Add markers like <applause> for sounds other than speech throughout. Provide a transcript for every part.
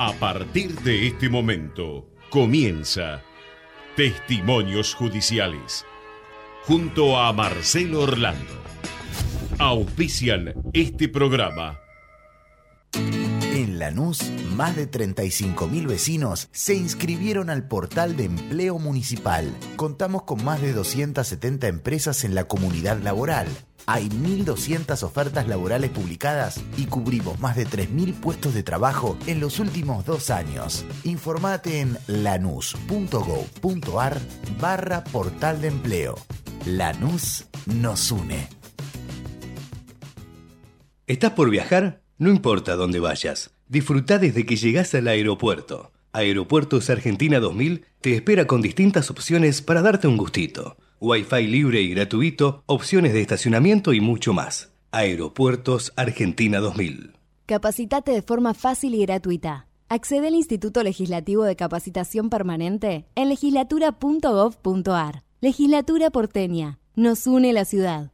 A partir de este momento comienza Testimonios Judiciales junto a Marcelo Orlando. Auspician este programa. En Lanús, más de 35.000 vecinos se inscribieron al portal de empleo municipal. Contamos con más de 270 empresas en la comunidad laboral hay 1.200 ofertas laborales publicadas y cubrimos más de 3.000 puestos de trabajo en los últimos dos años. Informate en lanus.gov.ar barra portal de empleo. Lanús nos une. ¿Estás por viajar? No importa dónde vayas. Disfruta desde que llegas al aeropuerto. Aeropuertos Argentina 2000 te espera con distintas opciones para darte un gustito Wi-Fi libre y gratuito, opciones de estacionamiento y mucho más. Aeropuertos Argentina 2000. Capacitate de forma fácil y gratuita. Accede al Instituto Legislativo de Capacitación Permanente en legislatura.gov.ar. Legislatura porteña. Nos une la ciudad.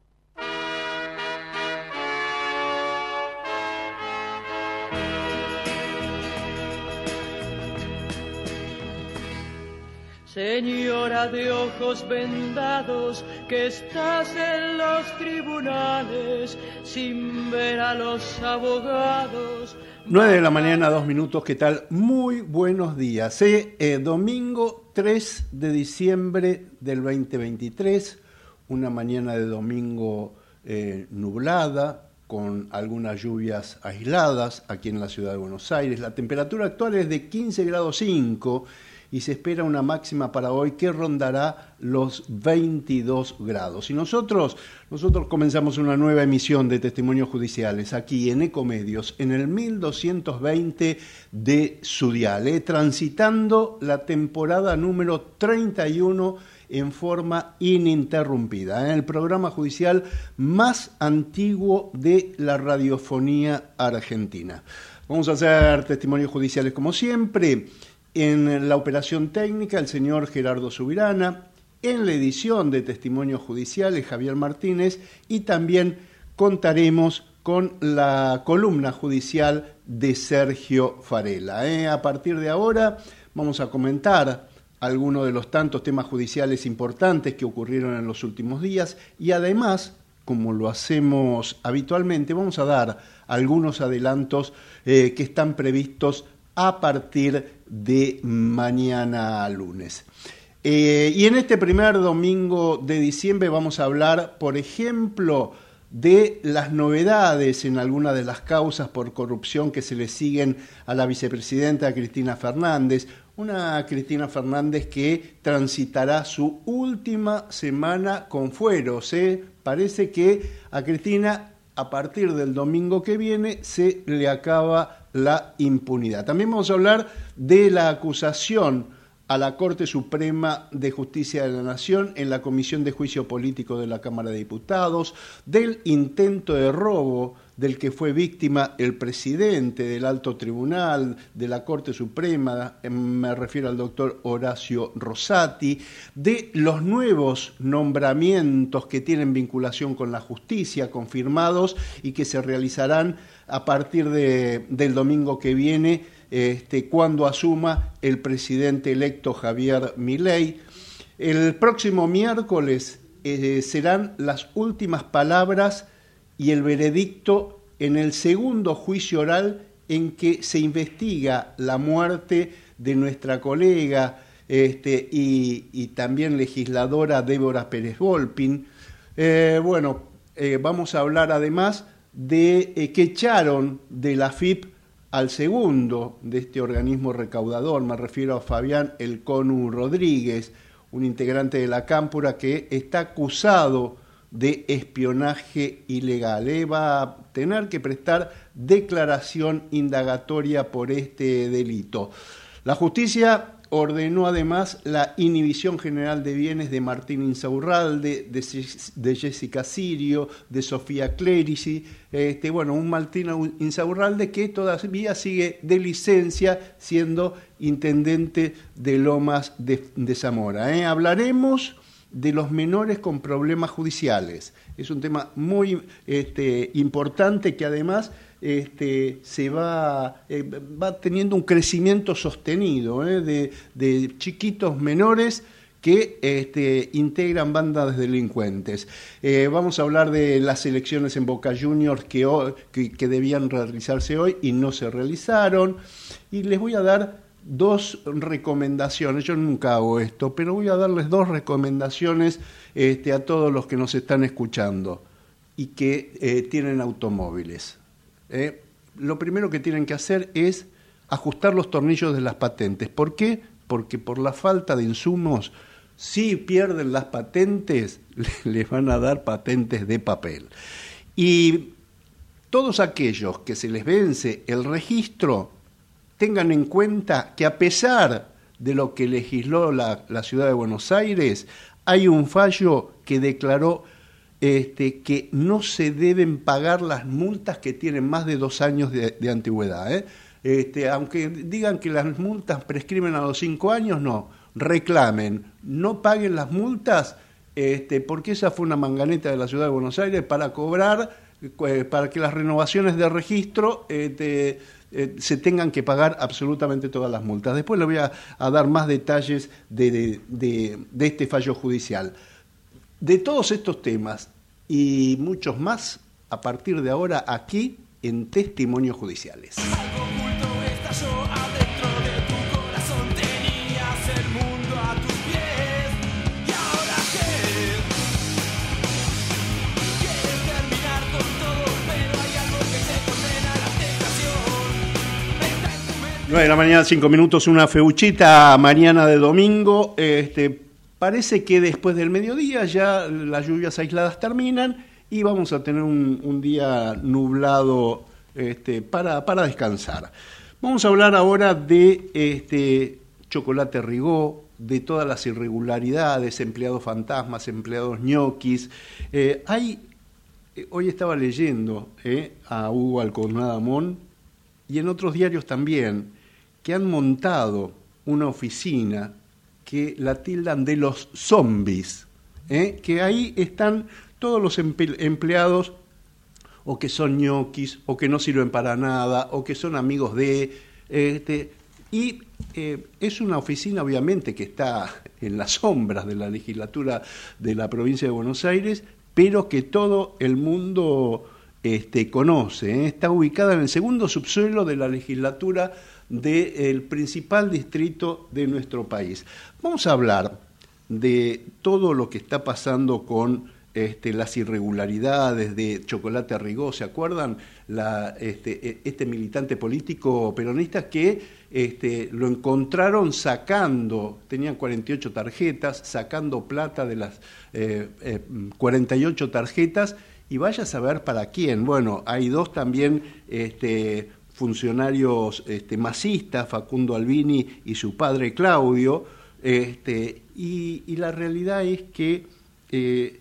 Señora de ojos vendados, que estás en los tribunales sin ver a los abogados. 9 de la mañana, dos minutos, ¿qué tal? Muy buenos días. Eh, domingo 3 de diciembre del 2023, una mañana de domingo eh, nublada, con algunas lluvias aisladas aquí en la ciudad de Buenos Aires. La temperatura actual es de 15 grados 5 y se espera una máxima para hoy que rondará los 22 grados. Y nosotros, nosotros comenzamos una nueva emisión de testimonios judiciales aquí en Ecomedios, en el 1220 de Sudiale, transitando la temporada número 31 en forma ininterrumpida, en el programa judicial más antiguo de la radiofonía argentina. Vamos a hacer testimonios judiciales como siempre. En la operación técnica, el señor Gerardo Subirana. En la edición de testimonios judiciales, Javier Martínez. Y también contaremos con la columna judicial de Sergio Farela. ¿eh? A partir de ahora vamos a comentar algunos de los tantos temas judiciales importantes que ocurrieron en los últimos días y además, como lo hacemos habitualmente, vamos a dar algunos adelantos eh, que están previstos a partir de mañana lunes. Eh, y en este primer domingo de diciembre vamos a hablar, por ejemplo, de las novedades en algunas de las causas por corrupción que se le siguen a la vicepresidenta Cristina Fernández, una Cristina Fernández que transitará su última semana con fueros. ¿eh? Parece que a Cristina a partir del domingo que viene se le acaba la impunidad. También vamos a hablar de la acusación a la Corte Suprema de Justicia de la Nación en la Comisión de Juicio Político de la Cámara de Diputados, del intento de robo del que fue víctima el presidente del alto tribunal de la Corte Suprema, em, me refiero al doctor Horacio Rosati, de los nuevos nombramientos que tienen vinculación con la justicia, confirmados y que se realizarán a partir de, del domingo que viene, este, cuando asuma el presidente electo Javier Milei. El próximo miércoles eh, serán las últimas palabras y el veredicto en el segundo juicio oral en que se investiga la muerte de nuestra colega este, y, también legisladora Débora Pérez Volpin. Eh, bueno, eh, vamos a hablar además de eh, que echaron de la FIP al segundo de este organismo recaudador, me refiero a Fabián Elconu Rodríguez, un integrante de la Cámpora que está acusado de espionaje ilegal. ¿eh? Va a tener que prestar declaración indagatoria por este delito. La justicia ordenó además la inhibición general de bienes de Martín Insaurralde, de, Jessica Sirio, de Sofía Clerici, este, bueno, un Martín Insaurralde que todavía sigue de licencia siendo intendente de Lomas de, Zamora. ¿eh? Hablaremos de los menores con problemas judiciales. Es un tema muy este, importante que además este, se va, eh, va teniendo un crecimiento sostenido eh, de, chiquitos menores que este, integran bandas delincuentes. Eh, vamos a hablar de las elecciones en Boca Juniors que, que, debían realizarse hoy y no se realizaron. Y les voy a dar dos recomendaciones. Yo nunca hago esto, pero voy a darles dos recomendaciones este, a todos los que nos están escuchando y que tienen automóviles. ¿Eh? lo primero que tienen que hacer es ajustar los tornillos de las patentes. ¿Por qué? Porque por la falta de insumos, si pierden las patentes, <laughs> les van a dar patentes de papel. Y todos aquellos que se les vence el registro, tengan en cuenta que a pesar de lo que legisló la, la ciudad de Buenos Aires, hay un fallo que declaró este, que no se deben pagar las multas que tienen más de dos años de, antigüedad. ¿eh? Este, aunque digan que las multas prescriben a los cinco años, no, reclamen, no paguen las multas, este, porque esa fue una manganeta de la ciudad de Buenos Aires para cobrar, eh, para que las renovaciones de registro este, eh, se tengan que pagar absolutamente todas las multas. Después le voy a, dar más detalles de este fallo judicial. De todos estos temas y muchos más a partir de ahora aquí en Testimonios Judiciales. De la mañana, cinco minutos, una feuchita mañana de domingo. Este, Parece que después del mediodía ya las lluvias aisladas terminan y vamos a tener un, día nublado este, para, descansar. Vamos a hablar ahora de este, chocolate rigó, de todas las irregularidades, empleados fantasmas, empleados ñoquis. Eh, hay, eh, hoy estaba leyendo eh, a Hugo Alconadamón y en otros diarios también que han montado una oficina que la tildan de los zombies, ¿eh? que ahí están todos los empleados o que son ñoquis, o que no sirven para nada, o que son amigos de... Este, y eh, es una oficina, obviamente, que está en las sombras de la legislatura de la provincia de Buenos Aires, pero que todo el mundo este, conoce. ¿eh? Está ubicada en el segundo subsuelo de la legislatura del principal distrito de nuestro país. Vamos a hablar de todo lo que está pasando con este, las irregularidades de Chocolate Rigó, ¿se acuerdan? Este, e, este, militante político peronista que este, lo encontraron sacando, tenían 48 tarjetas, sacando plata de las 48 eh, eh, tarjetas y vaya a saber para quién. Bueno, hay dos también este, funcionarios este, masistas, Facundo Albini y su padre Claudio, este, y, la realidad es que eh,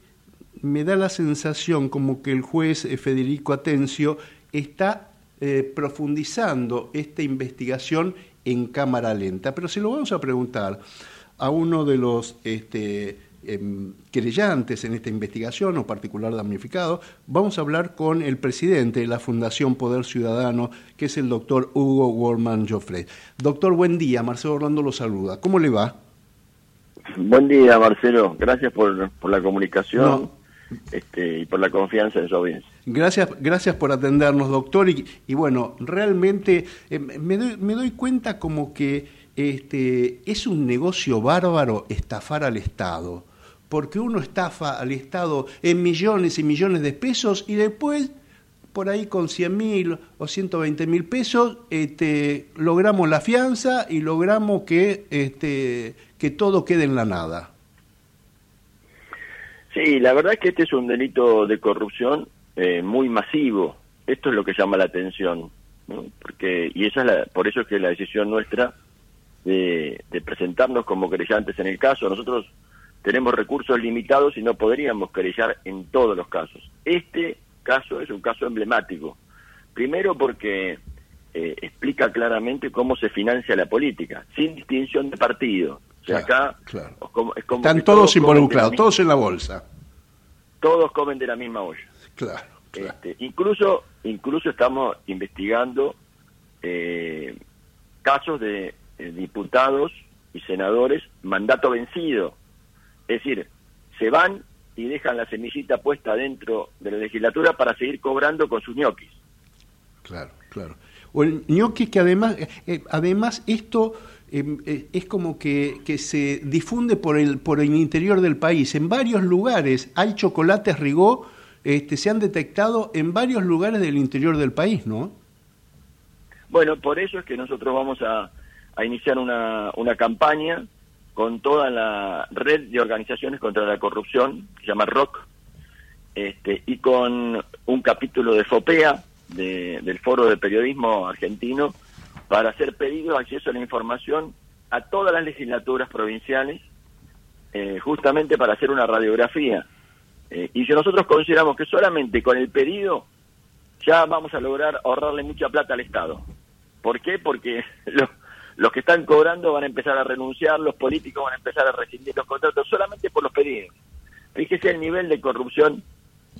me da la sensación como que el juez eh, Federico Atencio está eh, profundizando esta investigación en cámara lenta. Pero se lo vamos a preguntar a uno de los este, querellantes en esta investigación o particular damnificado, vamos a hablar con el presidente de la Fundación Poder Ciudadano, que es el doctor Hugo Worman Joffre. Doctor, buen día. Marcelo Orlando lo saluda. ¿Cómo le va? Buen día, Marcelo. Gracias por, la comunicación este, y por la confianza en su audiencia. Gracias, gracias por atendernos, doctor. Y, bueno, realmente eh, me, doy, me doy cuenta como que este, es un negocio bárbaro estafar al Estado porque uno estafa al Estado en millones y millones de pesos y después por ahí con 100 mil o 120 mil pesos este, logramos la fianza y logramos que, este, que todo quede en la nada. Sí, la verdad es que este es un delito de corrupción eh, muy masivo. Esto es lo que llama la atención, porque y esa es la, por eso es que la decisión nuestra de, presentarnos como querellantes en el caso. Nosotros tenemos recursos limitados y no podríamos querellar en todos los casos. Este caso es un caso emblemático. Primero porque eh, explica claramente cómo se financia la política, sin distinción de partido. O sea, acá están todos, involucrados, todos en la bolsa. Todos comen de la misma olla. Claro. Este, incluso, incluso estamos investigando eh, casos de eh, diputados y senadores mandato vencido. Es decir, se van y dejan la semillita puesta dentro de la legislatura para seguir cobrando con sus ñoquis. Claro, claro. O el ñoquis que además, eh, además esto em, eh, es como que, que, se difunde por el, por el interior del país. En varios lugares hay chocolates Rigó, este, se han detectado en varios lugares del interior del país, ¿no? Bueno, por eso es que nosotros vamos a, a iniciar una, una campaña con toda la red de organizaciones contra la corrupción, que se llama ROC, este, y con un capítulo de FOPEA, del Foro de Periodismo Argentino, para hacer pedido de acceso a la información a todas las legislaturas provinciales, eh, justamente para hacer una radiografía. Eh, y si nosotros consideramos que solamente con el pedido ya vamos a lograr ahorrarle mucha plata al Estado. ¿Por qué? Porque <laughs> lo, están cobrando van a empezar a renunciar, los políticos van a empezar a rescindir los contratos solamente por los pedidos. Fíjese el nivel de corrupción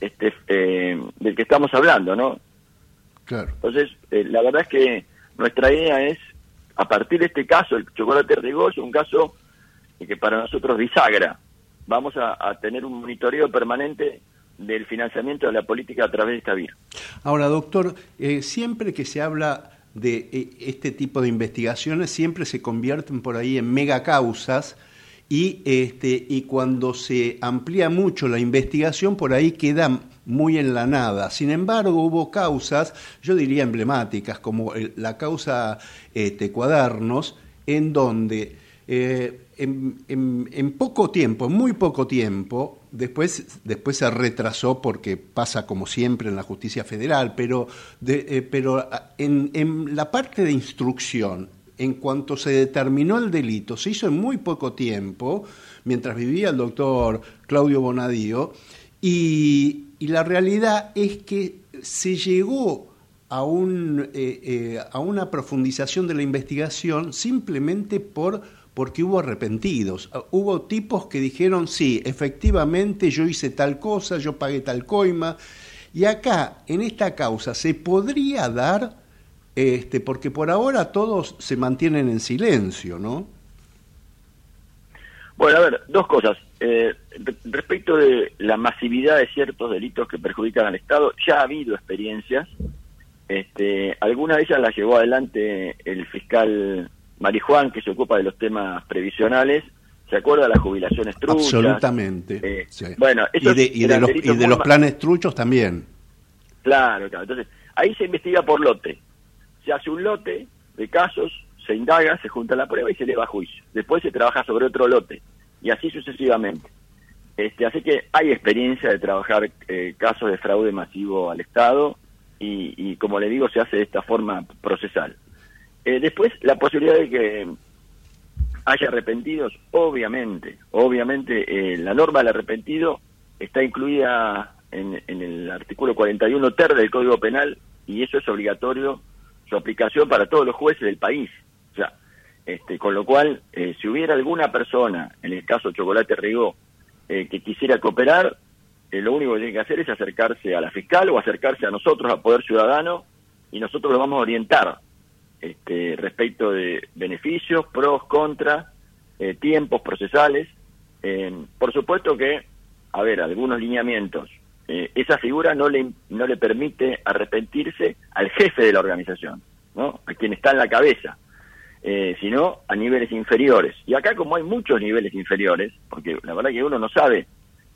este, eh, del que estamos hablando, ¿no? Claro. Entonces, eh, la verdad es que nuestra idea es, a partir de este caso, el chocolate Rigó es un caso que para nosotros bisagra. Vamos a, tener un monitoreo permanente del financiamiento de la política a través de esta vía. Ahora, doctor, eh, siempre que se habla de e, este tipo de investigaciones siempre se convierten por ahí en megacausas y, este, y cuando se amplía mucho la investigación por ahí queda muy en la nada. Sin embargo, hubo causas, yo diría emblemáticas, como la causa este, Cuadernos, en donde eh, en, poco tiempo, en muy poco tiempo, después, después se retrasó porque pasa como siempre en la justicia federal, pero, eh, pero ah, en, en, la parte de instrucción, en cuanto se determinó el delito, se hizo en muy poco tiempo, mientras vivía el doctor Claudio Bonadío, y, la realidad es que se llegó a, un, eh, a una profundización de la investigación simplemente por porque hubo arrepentidos. Ah, hubo tipos que dijeron, sí, efectivamente yo hice tal cosa, yo pagué tal coima. Y acá, en esta causa, se podría dar, este, porque por ahora todos se mantienen en silencio, ¿no? Bueno, a ver, dos cosas. Eh, respecto de la masividad de ciertos delitos que perjudican al Estado, ya ha habido experiencias. Este, algunas de ellas las llevó adelante el fiscal Marijuán, que se ocupa de los temas previsionales, ¿se acuerda de las jubilaciones truchas? Absolutamente. Eh, bueno, y de, los, y de los planes truchos también. Claro, claro. Entonces, ahí se investiga por lote. Se hace un lote de casos, se indaga, se junta la prueba y se eleva a juicio. Después se trabaja sobre otro lote y así sucesivamente. Este, así que hay experiencia de trabajar eh, casos de fraude masivo al Estado y, y, como le digo, se hace de esta forma procesal. Eh, después, la posibilidad de que haya arrepentidos, obviamente, obviamente eh, la norma del arrepentido está incluida en, el artículo 41 ter del Código Penal y eso es obligatorio su aplicación para todos los jueces del país. O sea, este, con lo cual, eh, si hubiera alguna persona, en el caso Chocolate Rigó, que quisiera cooperar, lo único que tiene que hacer es acercarse a la fiscal o acercarse a nosotros, a Poder Ciudadano, y nosotros lo vamos a orientar este, respecto de beneficios, pros, contras, eh, tiempos procesales. Eh, por supuesto que, a ver, algunos lineamientos. Eh, esa figura no le, no le permite arrepentirse al jefe de la organización, ¿no? a quien está en la cabeza, sino a niveles inferiores. Y acá como hay muchos niveles inferiores, porque la verdad que uno no sabe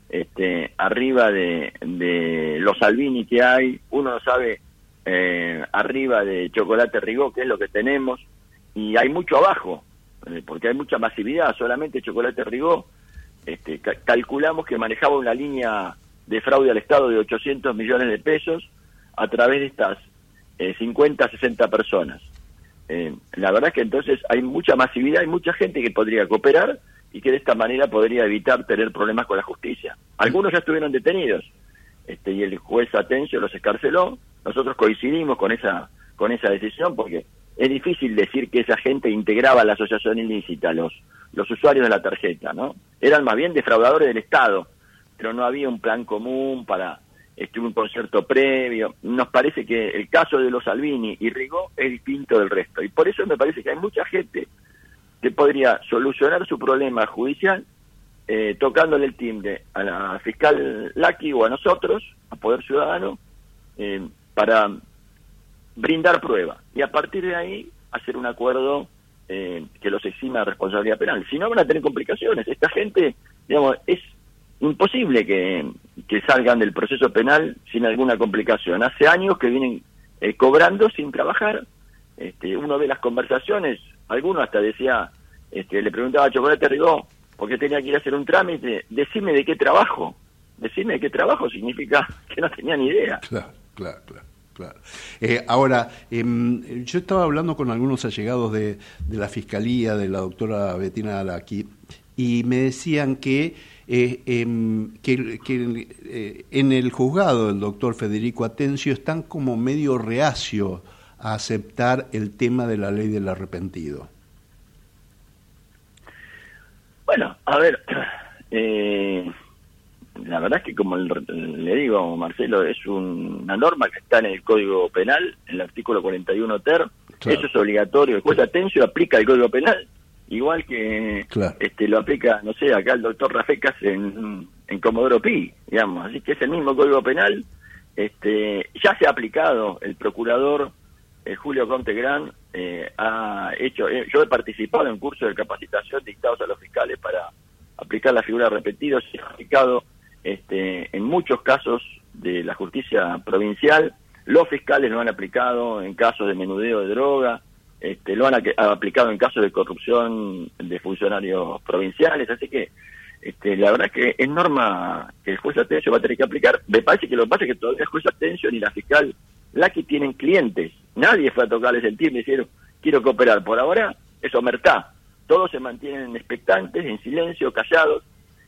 este, arriba de, de los Salvini que hay, uno no sabe eh, arriba de chocolate Rigó, que es lo que tenemos, y hay mucho abajo, eh, porque hay mucha masividad, solamente chocolate Rigó este, calculamos que manejaba una línea de fraude al Estado de 800 millones de pesos a través de estas 50, 60 personas. la verdad es que entonces hay mucha masividad, hay mucha gente que podría cooperar y que de esta manera podría evitar tener problemas con la justicia. Algunos ya estuvieron detenidos este, y el juez Atencio los escarceló. Nosotros coincidimos con esa, con esa decisión porque es difícil decir que esa gente integraba la asociación ilícita, los, los usuarios de la tarjeta, ¿no? Eran más bien defraudadores del Estado, pero no había un plan común para este, un concierto previo. Nos parece que el caso de los Salvini y Rigó es distinto del resto. Y por eso me parece que hay mucha gente que podría solucionar su problema judicial eh, tocándole el timbre a la fiscal Laki o a nosotros, a Poder Ciudadano, eh, para brindar prueba y a partir de ahí hacer un acuerdo eh, que los exima de responsabilidad penal. Si no, van a tener complicaciones. Esta gente, digamos, es imposible que, que salgan del proceso penal sin alguna complicación. Hace años que vienen cobrando sin trabajar. Este, uno ve las conversaciones, alguno hasta decía, este, le preguntaba a Chocolate Rigó, porque tenía que ir a hacer un trámite, decime de qué trabajo. Decime de qué trabajo significa <laughs> que no tenía ni idea. Claro, claro, claro. Eh, ahora, em, yo estaba hablando con algunos allegados de, la Fiscalía, de la doctora Betina Alaki, y me decían que, eh, em, eh, en el juzgado del doctor Federico Atencio están como medio reacio a aceptar el tema de la ley del arrepentido. Bueno, a ver, <clears throat> eh, la verdad es que como le digo, Marcelo, es una norma que está en el Código Penal, en el artículo 41 ter, eso es obligatorio, el juez Atencio aplica el Código Penal, igual que este lo aplica, no sé, acá el doctor Rafecas en, en Comodoro Pi, digamos, así que es el mismo Código Penal, este ya se ha aplicado, el procurador eh, Julio Conte Gran eh, ha hecho, eh, yo he participado en cursos de capacitación dictados a los fiscales para aplicar la figura repetida, se ha aplicado este, en muchos casos de la justicia provincial, los fiscales lo han aplicado en casos de menudeo de droga, este, lo han aplicado en casos de corrupción de funcionarios provinciales, así que este, la verdad es que es norma que el juez Atencio va a tener que aplicar. Me parece que lo que pasa es que todavía el juez Atencio ni la fiscal la que tienen clientes Nadie fue a tocarles el timbre y dijeron, quiero cooperar. Por ahora es omertá. Todos se mantienen expectantes, en silencio, callados.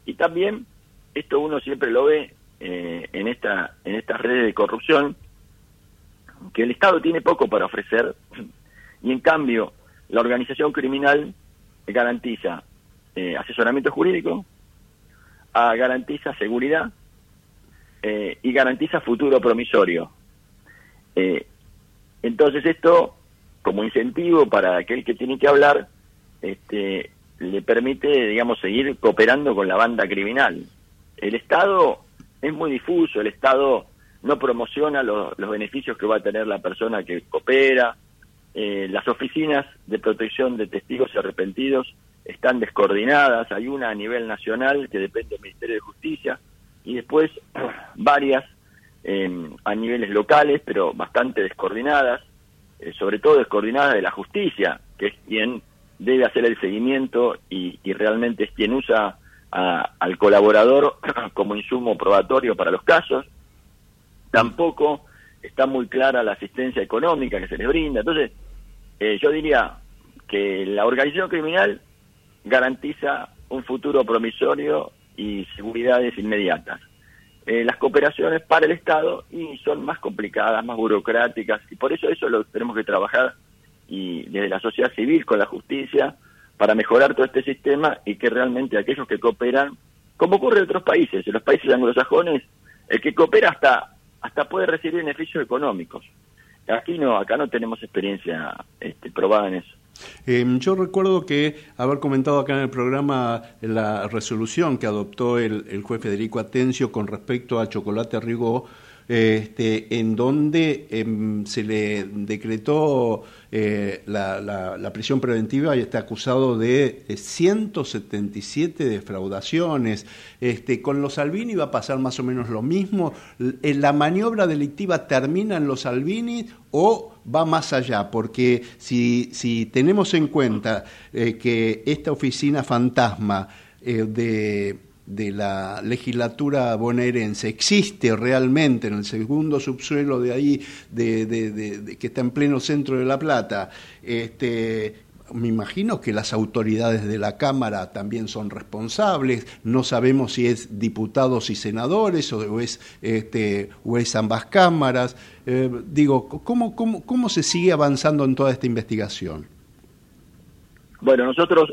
Y también, esto uno siempre lo ve eh, en, esta, en estas redes de corrupción, que el Estado tiene poco para ofrecer y en cambio la organización criminal garantiza eh, asesoramiento jurídico, ah, garantiza seguridad eh, y garantiza futuro promisorio. Entonces esto, como incentivo para aquel que tiene que hablar, este, le permite, digamos, seguir cooperando con la banda criminal. El Estado es muy difuso, el Estado no promociona los beneficios que va a tener la persona que coopera, eh, las oficinas de protección de testigos arrepentidos están descoordinadas, hay una a nivel nacional que depende del Ministerio de Justicia y después <clears throat> varias a niveles locales, pero bastante descoordinadas, eh, sobre todo descoordinadas de la justicia, que es quien debe hacer el seguimiento y, realmente es quien usa al colaborador <clears throat> como insumo probatorio para los casos. Tampoco está muy clara la asistencia económica que se les brinda. Entonces, eh, yo diría que la organización criminal garantiza un futuro promisorio y seguridades inmediatas. Eh, las cooperaciones para el Estado y son más complicadas, más burocráticas, y por eso eso lo tenemos que trabajar y desde la sociedad civil con la justicia para mejorar todo este sistema y que realmente aquellos que cooperan, como ocurre en otros países, en los países anglosajones, el que coopera hasta hasta puede recibir beneficios económicos. Aquí no, acá no tenemos experiencia este, probada en eso. Em, yo recuerdo que haber comentado acá en el programa la resolución que adoptó el, juez Federico Atencio con respecto a Chocolate Rigó, este, en donde em, se le decretó eh, la, prisión preventiva y está acusado de 177 defraudaciones. Este, con los Albini va a pasar más o menos lo mismo. ¿La maniobra delictiva termina en los Albini o va más allá? Porque si, si tenemos en cuenta eh, que esta oficina fantasma eh, de de la legislatura bonaerense existe realmente en el segundo subsuelo de ahí, de, que está en pleno centro de La Plata, este, me imagino que las autoridades de la Cámara también son responsables, no sabemos si es diputados y senadores o es, este, o es ambas cámaras. Eh, digo, ¿cómo, cómo, ¿cómo se sigue avanzando en toda esta investigación? Bueno, nosotros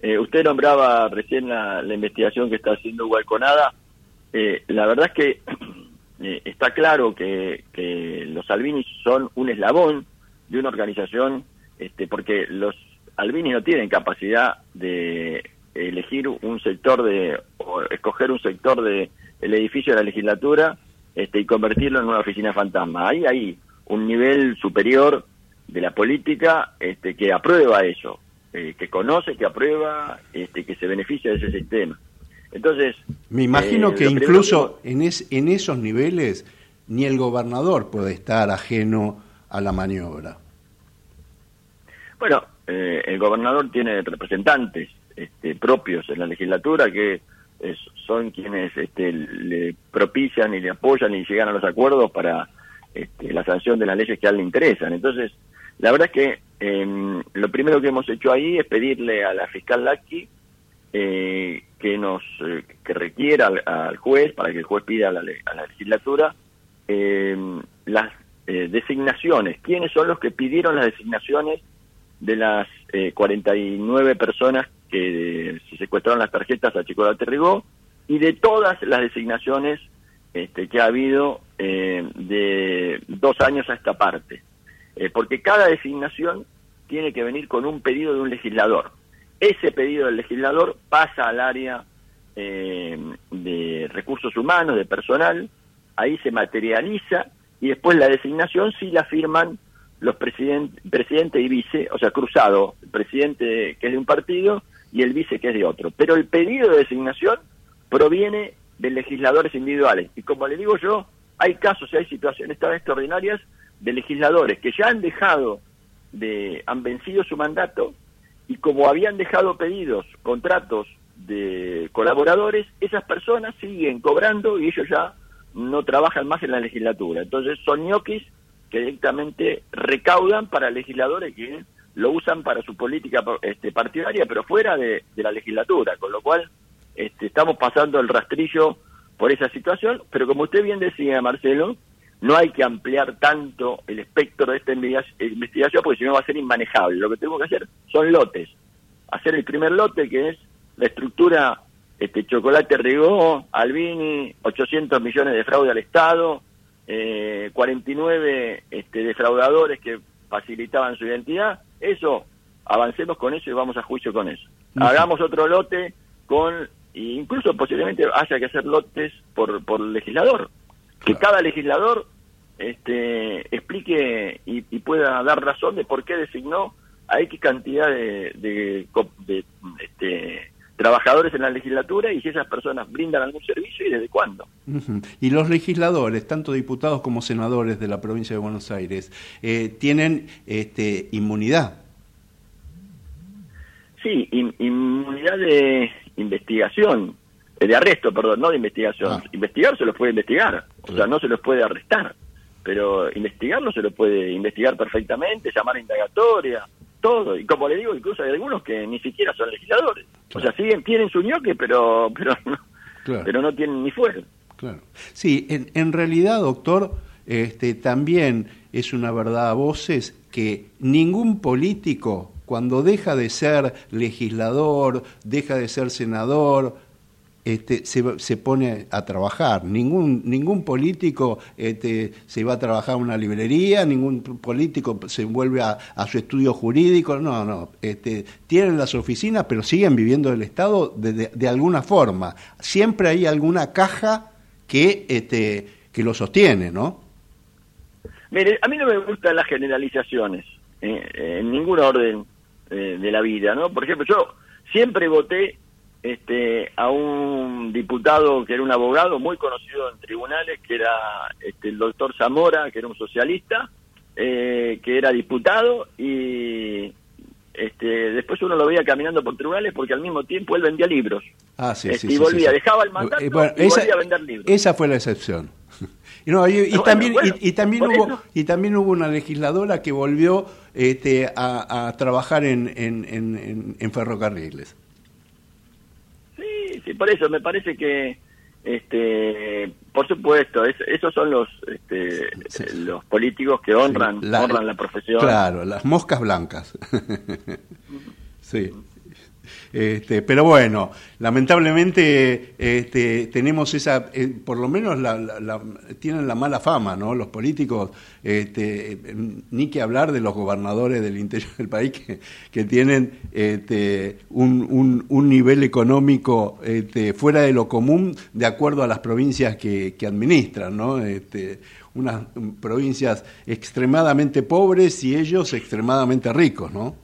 Eh, usted nombraba recién la, investigación que está haciendo Hualconada. Eh, la verdad es que <clears throat> eh, está claro que, los albinis son un eslabón de una organización, este, porque los albinis no tienen capacidad de elegir un sector de, o escoger un sector de el edificio de la legislatura este, y convertirlo en una oficina fantasma. Ahí hay un nivel superior de la política este, que aprueba eso. Eh, que conoce, que aprueba, este, que se beneficia de ese sistema. Entonces... Me imagino eh, que incluso en, en esos niveles ni el gobernador puede estar ajeno a la maniobra. Bueno, eh, el gobernador tiene representantes este, propios en la legislatura que son quienes este, le propician y le apoyan y llegan a los acuerdos para este, la sanción de las leyes que a él le interesan. Entonces, la verdad es que eh, lo primero que hemos hecho ahí es pedirle a la fiscal Laki eh, que nos eh, que requiera al, juez para que el juez pida a la, legislatura em, las eh, designaciones. ¿Quiénes son los que pidieron las designaciones de las 49 personas que se secuestraron las tarjetas a Chicolate Rigó y de todas las designaciones este, que ha habido de dos años a esta parte? Eh, porque cada designación tiene que venir con un pedido de un legislador. Ese pedido del legislador pasa al área eh, de recursos humanos, de personal, ahí se materializa y después la designación sí la firman los presidentes presidente y vice, o sea, cruzado, el presidente que es de un partido y el vice que es de otro. Pero el pedido de designación proviene de legisladores individuales. Y como le digo yo, hay casos y hay situaciones tan extraordinarias de legisladores que ya han dejado de, han vencido su mandato y como habían dejado pedidos, contratos de colaboradores, esas personas siguen cobrando y ellos ya no trabajan más en la legislatura. Entonces son ñoquis que directamente recaudan para legisladores que lo usan para su política este, partidaria, pero fuera de, la legislatura, con lo cual este, estamos pasando el rastrillo por esa situación, pero como usted bien decía, Marcelo, no hay que ampliar tanto el espectro de esta investigación porque si no va a ser inmanejable. Lo que tenemos que hacer son lotes. Hacer el primer lote que es la estructura este Chocolate Rigó, Albini, 800 millones de fraude al Estado, eh, 49 este, defraudadores que facilitaban su identidad. Eso, avancemos con eso y vamos a juicio con eso. Hagamos otro lote con, incluso posiblemente haya que hacer lotes por, por legislador que cada legislador este, explique y, pueda dar razón de por qué designó a X cantidad de, este, trabajadores en la legislatura y si esas personas brindan algún servicio y desde cuándo. Y los legisladores, tanto diputados como senadores de la provincia de Buenos Aires, eh, tienen este, inmunidad. Sí, inmunidad de investigación de arresto, perdón, no de investigación. Ah. Investigar se los puede investigar, o sea, no se los puede arrestar, pero investigarlo se lo puede investigar perfectamente, llamar a indagatoria, todo. Y como le digo, incluso hay algunos que ni siquiera son legisladores. O sea, siguen, tienen su ñoque, pero, pero, no, pero no tienen ni fuerza. Claro. Sí, en, en realidad, doctor, este, también es una verdad a voces que ningún político, cuando deja de ser legislador, deja de ser senador, este, se, pone a trabajar. Ningún, ningún político este, se va a trabajar en una librería, ningún político se vuelve a, su estudio jurídico, no, no. Este, tienen las oficinas, pero siguen viviendo del Estado de, alguna forma. Siempre hay alguna caja que, este, que lo sostiene, ¿no? Mire, a mí no me gustan las generalizaciones eh, en ningún orden eh, de la vida, ¿no? Por ejemplo, yo siempre voté este, a un diputado que era un abogado muy conocido en tribunales, que era este, el doctor Zamora, que era un socialista, eh, que era diputado y este, después uno lo veía caminando por tribunales porque al mismo tiempo él vendía libros. Ah, sí, Este, sí, y volvía, sí, dejaba el mandato Eh, bueno, y esa, volvía a vender libros. esa fue la excepción. <laughs> Y, no, y, y Bueno, también, bueno, y, y también hubo eso. y también hubo una legisladora que volvió este, a, a trabajar en, en, en- en ferrocarriles. Sí, sí, por eso me parece que, este, por supuesto, es- esos son los, este, Sí. los políticos que honran, La- honran la profesión. Claro, las moscas blancas. <laughs> sí. Este, pero bueno, lamentablemente este, tenemos esa, eh, por lo menos la, la- la- tienen la mala fama, ¿no? Los políticos, este, ni que hablar de los gobernadores del interior del país que, tienen este, un, un- un nivel económico este, fuera de lo común de acuerdo a las provincias que, que administran, ¿no? Este, unas provincias extremadamente pobres y ellos extremadamente ricos, ¿no?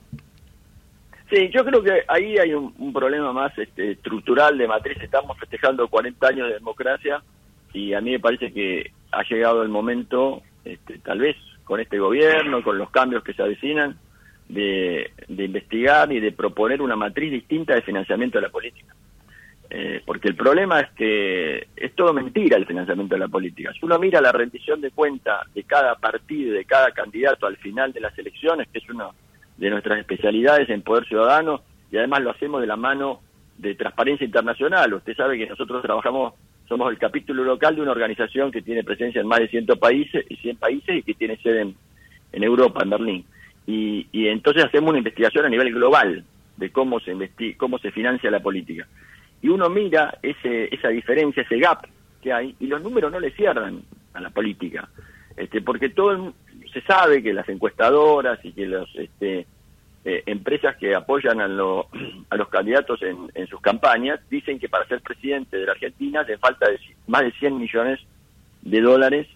Sí, yo creo que ahí hay un, problema más este, estructural de matriz. Estamos festejando 40 años de democracia y a mí me parece que ha llegado el momento, este, tal vez con este gobierno, con los cambios que se avecinan, de, de investigar y de proponer una matriz distinta de financiamiento de la política. Eh, porque el problema es que es todo mentira el financiamiento de la política. Si uno mira la rendición de cuenta de cada partido, de cada candidato al final de las elecciones, que es una de nuestras especialidades en Poder Ciudadano, y además lo hacemos de la mano de Transparencia Internacional. Usted sabe que nosotros trabajamos, somos el capítulo local de una organización que tiene presencia en más de 100 países, 100 países y que tiene sede en, Europa, en Berlín. Y, y entonces hacemos una investigación a nivel global de cómo se investi cómo se financia la política. Y uno mira ese, esa diferencia, ese gap que hay, y los números no le cierran a la política. Este, porque todo se sabe que las encuestadoras y que las este, eh, empresas que apoyan a, lo- <clears throat> a los candidatos en, en sus campañas dicen que para ser presidente de la Argentina le falta más de 100 millones de dólares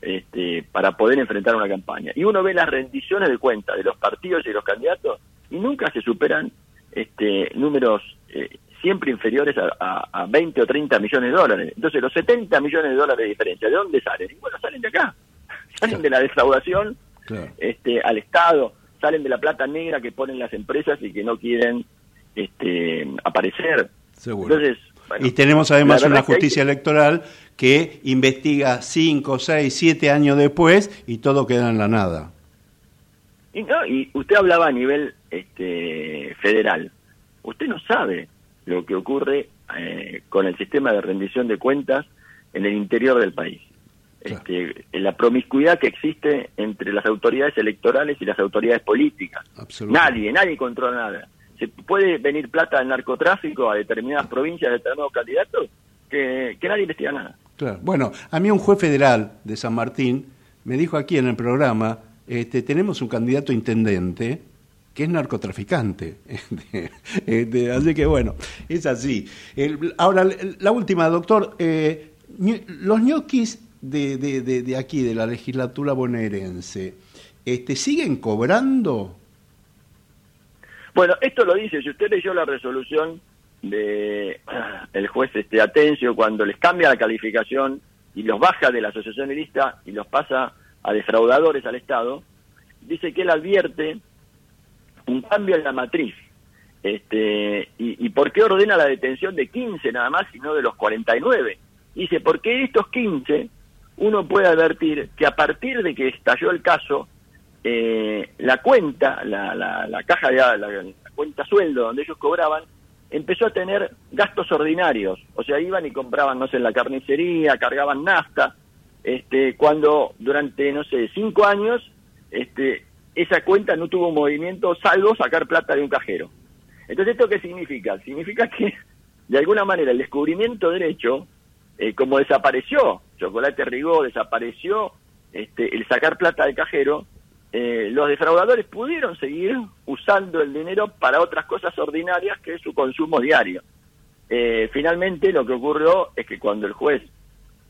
este, para poder enfrentar una campaña. Y uno ve las rendiciones de cuenta de los partidos y de los candidatos y nunca se superan este, números eh, siempre inferiores a, a- a 20 o 30 millones de dólares. Entonces, los 70 millones de dólares de diferencia, ¿de dónde salen? Y bueno, salen de acá. Salen de la defraudación Claro. este, al Estado, salen de la plata negra que ponen las empresas y que no quieren este, aparecer. Seguro. Entonces, bueno, y tenemos además una que justicia electoral que investiga 5, 6, 7 años después y todo queda en la nada. Y, no, y usted hablaba a nivel este, federal. Usted no sabe lo que ocurre eh, con el sistema de rendición de cuentas en el interior del país. Claro. Este, la promiscuidad que existe entre las autoridades electorales y las autoridades políticas. Nadie, nadie controla nada. ¿Se puede venir plata del narcotráfico a determinadas provincias, a determinados candidatos? Que, que nadie investiga nada. Claro. Bueno, a mí un juez federal de San Martín me dijo aquí en el programa, este, tenemos un candidato intendente que es narcotraficante. <laughs> Este, este, así que bueno, es así. Ahora, la última, doctor, eh, los ñoquis de, de, de, de aquí, de la legislatura bonaerense, este, ¿siguen cobrando? Bueno, esto lo dice, si usted leyó la resolución de ah, el juez este Atencio cuando les cambia la calificación y los baja de la asociación lista y los pasa a defraudadores al Estado, dice que él advierte un cambio en la matriz. Este, y, ¿Y por qué ordena la detención de 15 nada más y no de los 49? Dice, porque estos 15 uno puede advertir que a partir de que estalló el caso, eh, la cuenta, la, la, la caja de la, cuenta sueldo donde ellos cobraban, empezó a tener gastos ordinarios. O sea, iban y compraban, no sé, en la carnicería, cargaban nafta. Este, cuando durante, no sé, cinco años, este, esa cuenta no tuvo movimiento salvo sacar plata de un cajero. Entonces, ¿esto qué significa? Significa que, de alguna manera, el descubrimiento derecho, eh, como desapareció, Chocolate Rigó desapareció, este, el sacar plata del cajero, eh, los defraudadores pudieron seguir usando el dinero para otras cosas ordinarias que es su consumo diario. Eh, finalmente, lo que ocurrió es que cuando el juez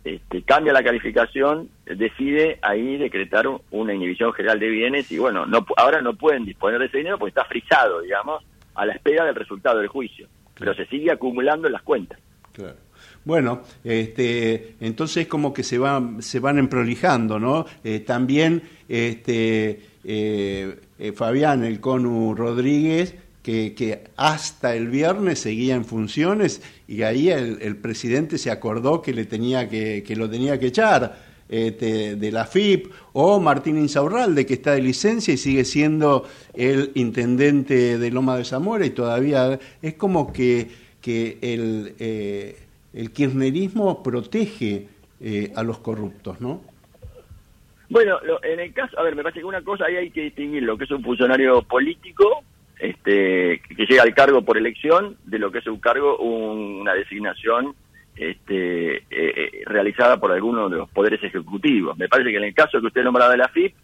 este, cambia la calificación, decide ahí decretar un- una inhibición general de bienes y bueno, no, ahora no pueden disponer de ese dinero porque está frisado, digamos, a la espera del resultado del juicio. Pero se sigue acumulando en las cuentas. Claro. Bueno, este, entonces como que se van, se van emprolijando, ¿no? Eh, también este, eh, eh, Fabián, el Conu Rodríguez, que, hasta el viernes seguía en funciones y ahí el, presidente se acordó que, le tenía que, que lo tenía que echar. Este, de la FIP, o Martín Insaurralde, que está de licencia y sigue siendo el intendente de Loma de Zamora y todavía es como que, que el, eh, el kirchnerismo protege eh, a los corruptos, ¿no? Bueno, en el caso, a ver, me parece que una cosa ahí hay que distinguir lo que es un funcionario político este, que llega al cargo por elección de lo que es un cargo, una designación este, eh, eh, realizada por alguno de los poderes ejecutivos. Me parece que en el caso que usted nombraba de la FIP,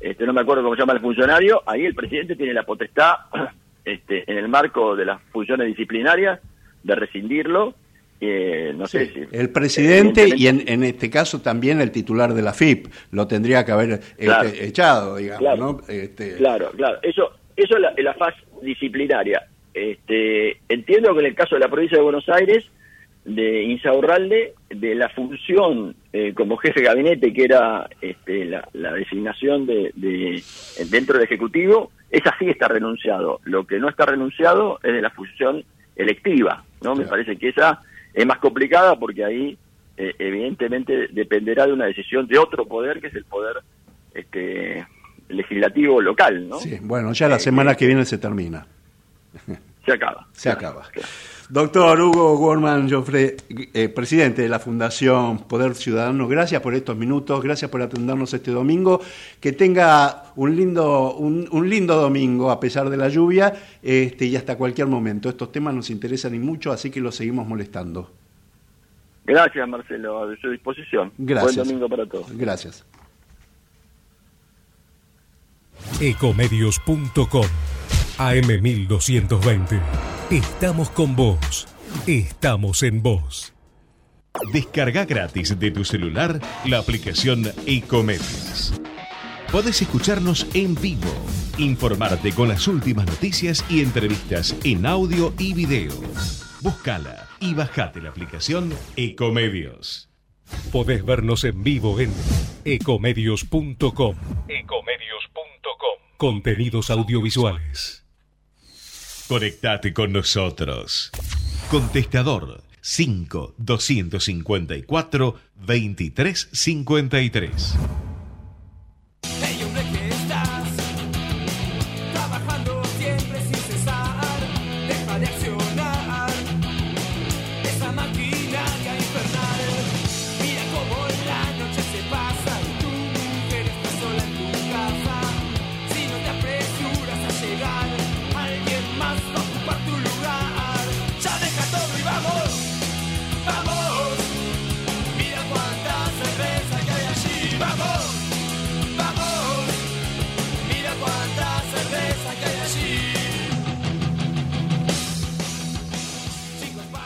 este, no me acuerdo cómo se llama el funcionario, ahí el presidente tiene la potestad, <clears throat> este, en el marco de las funciones disciplinarias, de rescindirlo. Eh, no sé si, el presidente y en, este caso también el titular de la FIP lo tendría que haber este, echado, digamos, claro, ¿no? Este... Claro, claro. Eso, eso es la, la fase disciplinaria. Este, entiendo que en el caso de la provincia de Buenos Aires de Insaurralde de la función eh, como jefe de gabinete, que era este, la, designación de, dentro del Ejecutivo, esa sí está renunciado. Lo que no está renunciado es de la función electiva, ¿no? Me parece que esa es más complicada porque ahí eh, evidentemente dependerá de una decisión de otro poder, que es el poder este, legislativo local, ¿no? Sí, bueno, ya la semana que viene se termina. <laughs> Se acaba. Se acaba. Doctor Hugo Gorman Joffre, eh, presidente de la Fundación Poder Ciudadano, gracias por estos minutos, gracias por atendernos este domingo. Que tenga un lindo, un, lindo domingo a pesar de la lluvia este, y hasta cualquier momento. Estos temas nos interesan y mucho, así que los seguimos molestando. Gracias, Marcelo, a su disposición. Gracias. Buen domingo para todos. Gracias. Ecomedios.com AM1220 Estamos con vos. Estamos en vos. Descarga gratis de tu celular la aplicación Ecomedios. Podés escucharnos en vivo, informarte con las últimas noticias y entrevistas en audio y video. Búscala y bajate la aplicación Ecomedios. Podés vernos en vivo en ecomedios.com. Ecomedios.com. Contenidos audiovisuales. Conectate con nosotros. Contestador 5 254 2353.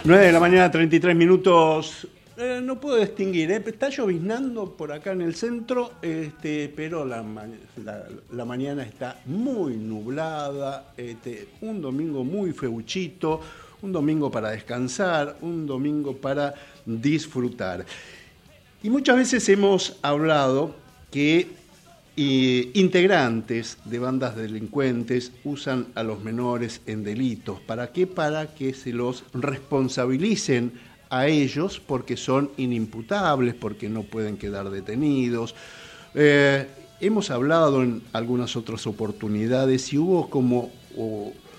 Nueve de la mañana, 33 minutos. Eh, no puedo distinguir, ¿eh? está lloviznando por acá en el centro, este, pero la, la, mañana está muy nublada, este, un domingo muy feuchito, un domingo para descansar, un domingo para disfrutar. Y muchas veces hemos hablado que integrantes de bandas delincuentes usan a los menores en delitos. ¿Para qué? Para que se los responsabilicen a ellos porque son inimputables, porque no pueden quedar detenidos. Eh, hemos hablado en algunas otras oportunidades y hubo como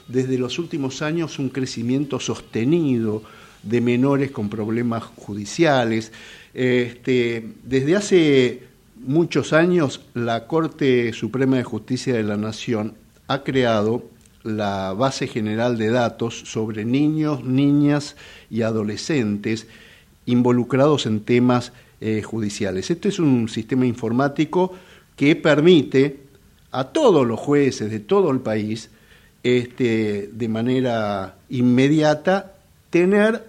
desde los últimos años un crecimiento sostenido de menores con problemas judiciales. Este, desde hace muchos años la Corte Suprema de Justicia de la Nación ha creado la base general de datos sobre niños, niñas y adolescentes involucrados en temas eh, judiciales. Este es un sistema informático que permite a todos los jueces de todo el país, este, de manera inmediata, tener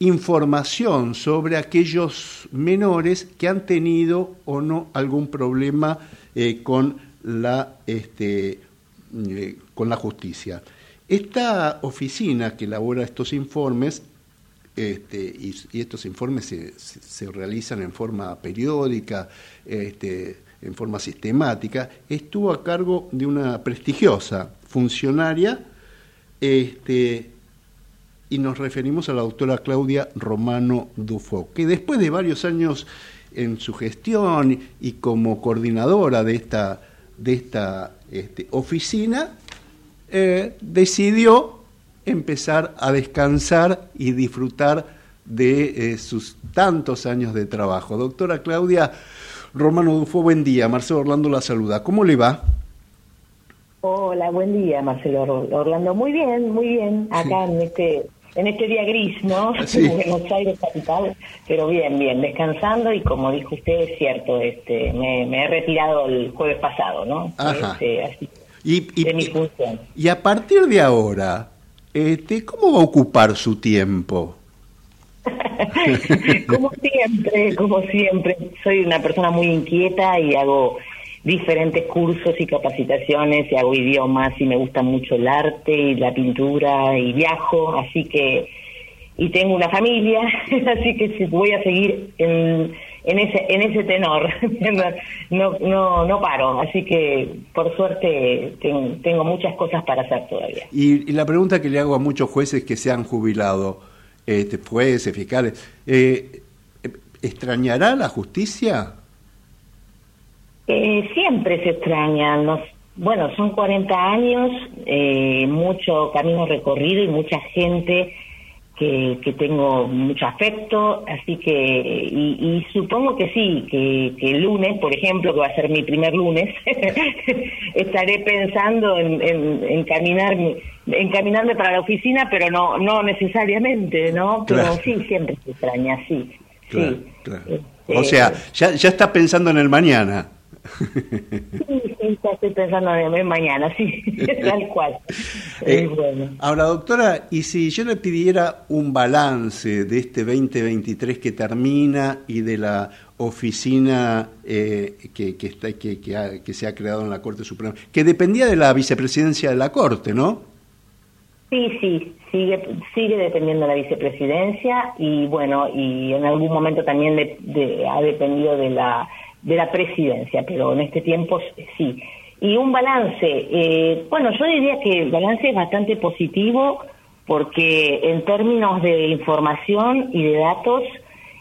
información sobre aquellos menores que han tenido o no algún problema eh, con, la, este, eh, con la justicia. Esta oficina que elabora estos informes, este, y, estos informes se, realizan en forma periódica, este, en forma sistemática, estuvo a cargo de una prestigiosa funcionaria y nos referimos a la doctora Claudia Romano Dufo, que después de varios años en su gestión y como coordinadora de esta, de esta este, oficina, eh, decidió empezar a descansar y disfrutar de eh, sus tantos años de trabajo. Doctora Claudia Romano Dufo, buen día. Marcelo Orlando la saluda. ¿Cómo le va? Hola, buen día, Marcelo Orlando. Muy bien, muy bien. Acá en este en este día gris, ¿no? <laughs> Sí. Buenos Aires capital, pero bien, bien, descansando y como dijo usted, es cierto, este, me, he retirado el jueves pasado, ¿no? Ajá. Este, y, de mi función. Y a partir de ahora, este, ¿cómo va a ocupar su tiempo? <laughs> como siempre, como siempre, soy una persona muy inquieta y hago diferentes cursos y capacitaciones y hago idiomas y me gusta mucho el arte y la pintura y viajo, así que y tengo una familia, <laughs> así que voy a seguir en, en ese en ese tenor, <laughs> no no no paro, así que por suerte tengo, muchas cosas para hacer todavía. Y, la pregunta que le hago a muchos jueces que se han jubilado, este, jueces, fiscales, eh, ¿extrañará la justicia? Eh, siempre se extrañan. bueno, son 40 años, eh, mucho camino recorrido y mucha gente que, que tengo mucho afecto, así que, y, supongo que sí, que, el lunes, por ejemplo, que va a ser mi primer lunes, <laughs> estaré pensando en, en, encaminarme para la oficina, pero no no necesariamente, ¿no? Pero sí, siempre se extraña, sí. sí. Este, o sea, ya, ya está pensando en el mañana. Sí, sí, estoy pensando en mañana, sí, <laughs> tal cual. Eh, ahora, doctora, y si yo le pidiera un balance de este 2023 que termina y de la oficina eh, que, que, está, que, que, se ha creado en la Corte Suprema, que dependía de la vicepresidencia de la Corte, ¿no? Sí, sí, sigue, sigue dependiendo de la vicepresidencia y bueno, y en algún momento también ha dependido de la de la presidencia, pero en este tiempo sí. Y un balance, eh, bueno, yo diría que el balance es bastante positivo porque en términos de información y de datos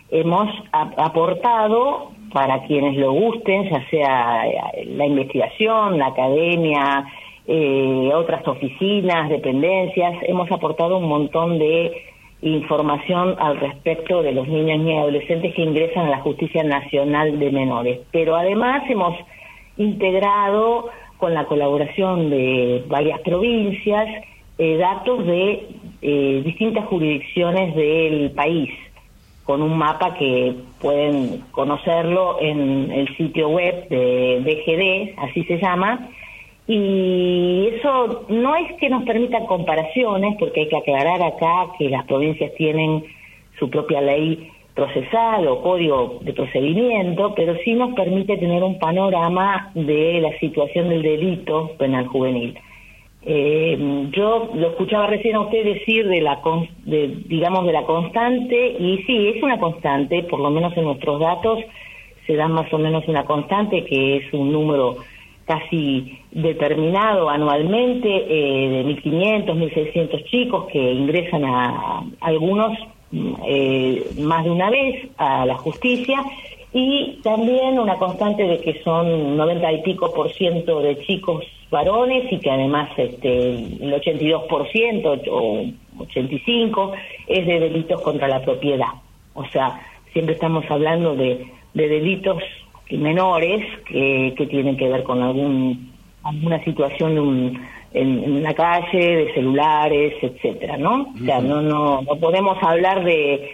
hemos aportado para quienes lo gusten, ya sea la investigación, la academia, eh, otras oficinas, dependencias, hemos aportado un montón de información al respecto de los niños y adolescentes que ingresan a la Justicia Nacional de Menores. Pero además hemos integrado con la colaboración de varias provincias eh, datos de eh, distintas jurisdicciones del país, con un mapa que pueden conocerlo en el sitio web de BGD, así se llama, y eso no es que nos permita comparaciones, porque hay que aclarar acá que las provincias tienen su propia ley procesal o código de procedimiento, pero sí nos permite tener un panorama de la situación del delito penal juvenil. Eh, yo lo escuchaba recién a usted decir de la, de, digamos, de la constante, y sí, es una constante, por lo menos en nuestros datos se da más o menos una constante que es un número casi determinado anualmente eh, de 1.500, 1.600 chicos que ingresan a, algunos eh, más de una vez a la justicia y también una constante de que son 90 y pico por ciento de chicos varones y que además este, el 82% o 85 es de delitos contra la propiedad. O sea, siempre estamos hablando de, de delitos menores que, que tienen que ver con algún alguna situación en, la calle, de celulares, etcétera, ¿no? O sea, no, no, no podemos hablar de,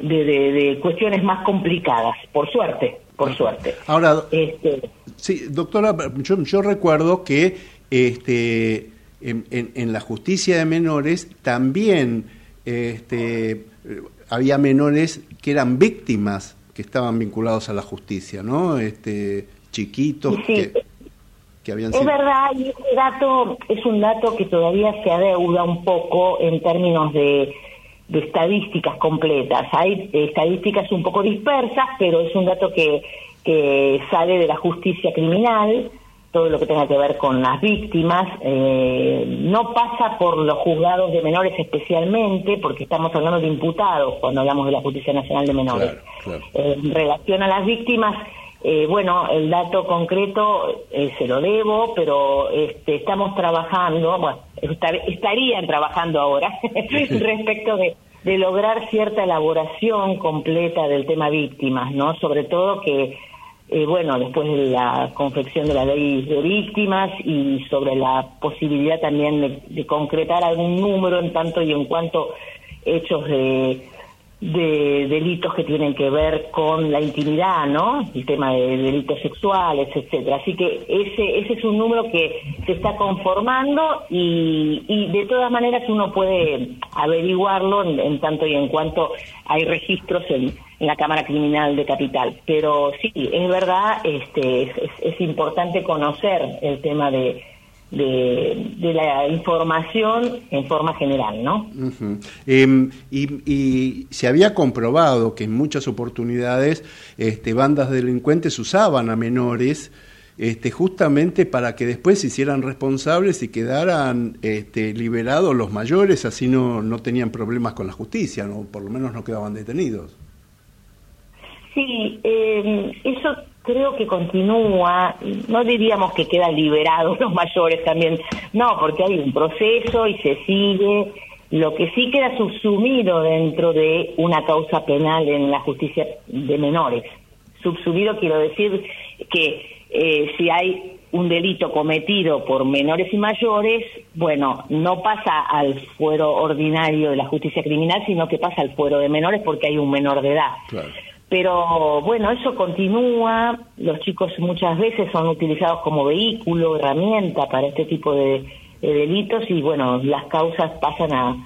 de, cuestiones más complicadas, por suerte, por suerte. Ahora, este, sí, doctora, yo, yo recuerdo que este, en, en, la justicia de menores también este, había menores que eran víctimas que estaban vinculados a la justicia, ¿no? Este, chiquitos que, que, habían sido... Es verdad, y ese dato es un dato que todavía se adeuda un poco en términos de, de estadísticas completas. Hay estadísticas un poco dispersas, pero es un dato que, que sale de la justicia criminal todo lo que tenga que ver con las víctimas. Eh, no pasa por los juzgados de menores especialmente, porque estamos hablando de imputados cuando hablamos de la Justicia Nacional de Menores. Eh, en relación a las víctimas, eh, bueno, el dato concreto se lo debo, pero este, estamos trabajando, bueno, estarían trabajando ahora <laughs> <laughs> respecto de, de lograr cierta elaboración completa del tema víctimas, ¿no? Sobre todo que eh, bueno, después de la confección de la ley de víctimas y sobre la posibilidad también de concretar algún número en tanto y en cuanto hechos de de delitos que tienen que ver con la intimidad, ¿no? El tema de delitos sexuales, etcétera. Así que ese ese es un número que se está conformando y, y de todas maneras uno puede averiguarlo en, tanto y en cuanto hay registros en, en, la Cámara Criminal de Capital. Pero sí, es verdad, este es, importante conocer el tema de de, la información en forma general, ¿no? Em, y, se había comprobado que en muchas oportunidades este, bandas delincuentes usaban a menores este, justamente para que después se hicieran responsables y quedaran este, liberados los mayores, así no, no tenían problemas con la justicia, ¿no? por lo menos no quedaban detenidos. Sí, eh, eso creo que continúa, no diríamos que quedan liberados <laughs> los mayores también, no, porque hay un proceso y se sigue, lo que sí queda subsumido dentro de una causa penal en la justicia de menores. Subsumido quiero decir que eh, si hay un delito cometido por menores y mayores, bueno, no pasa al fuero ordinario de la justicia criminal, sino que pasa al fuero de menores porque hay un menor de edad. Claro. Pero bueno, eso continúa, los chicos muchas veces son utilizados como vehículo, herramienta para este tipo de, delitos y bueno, las causas pasan a,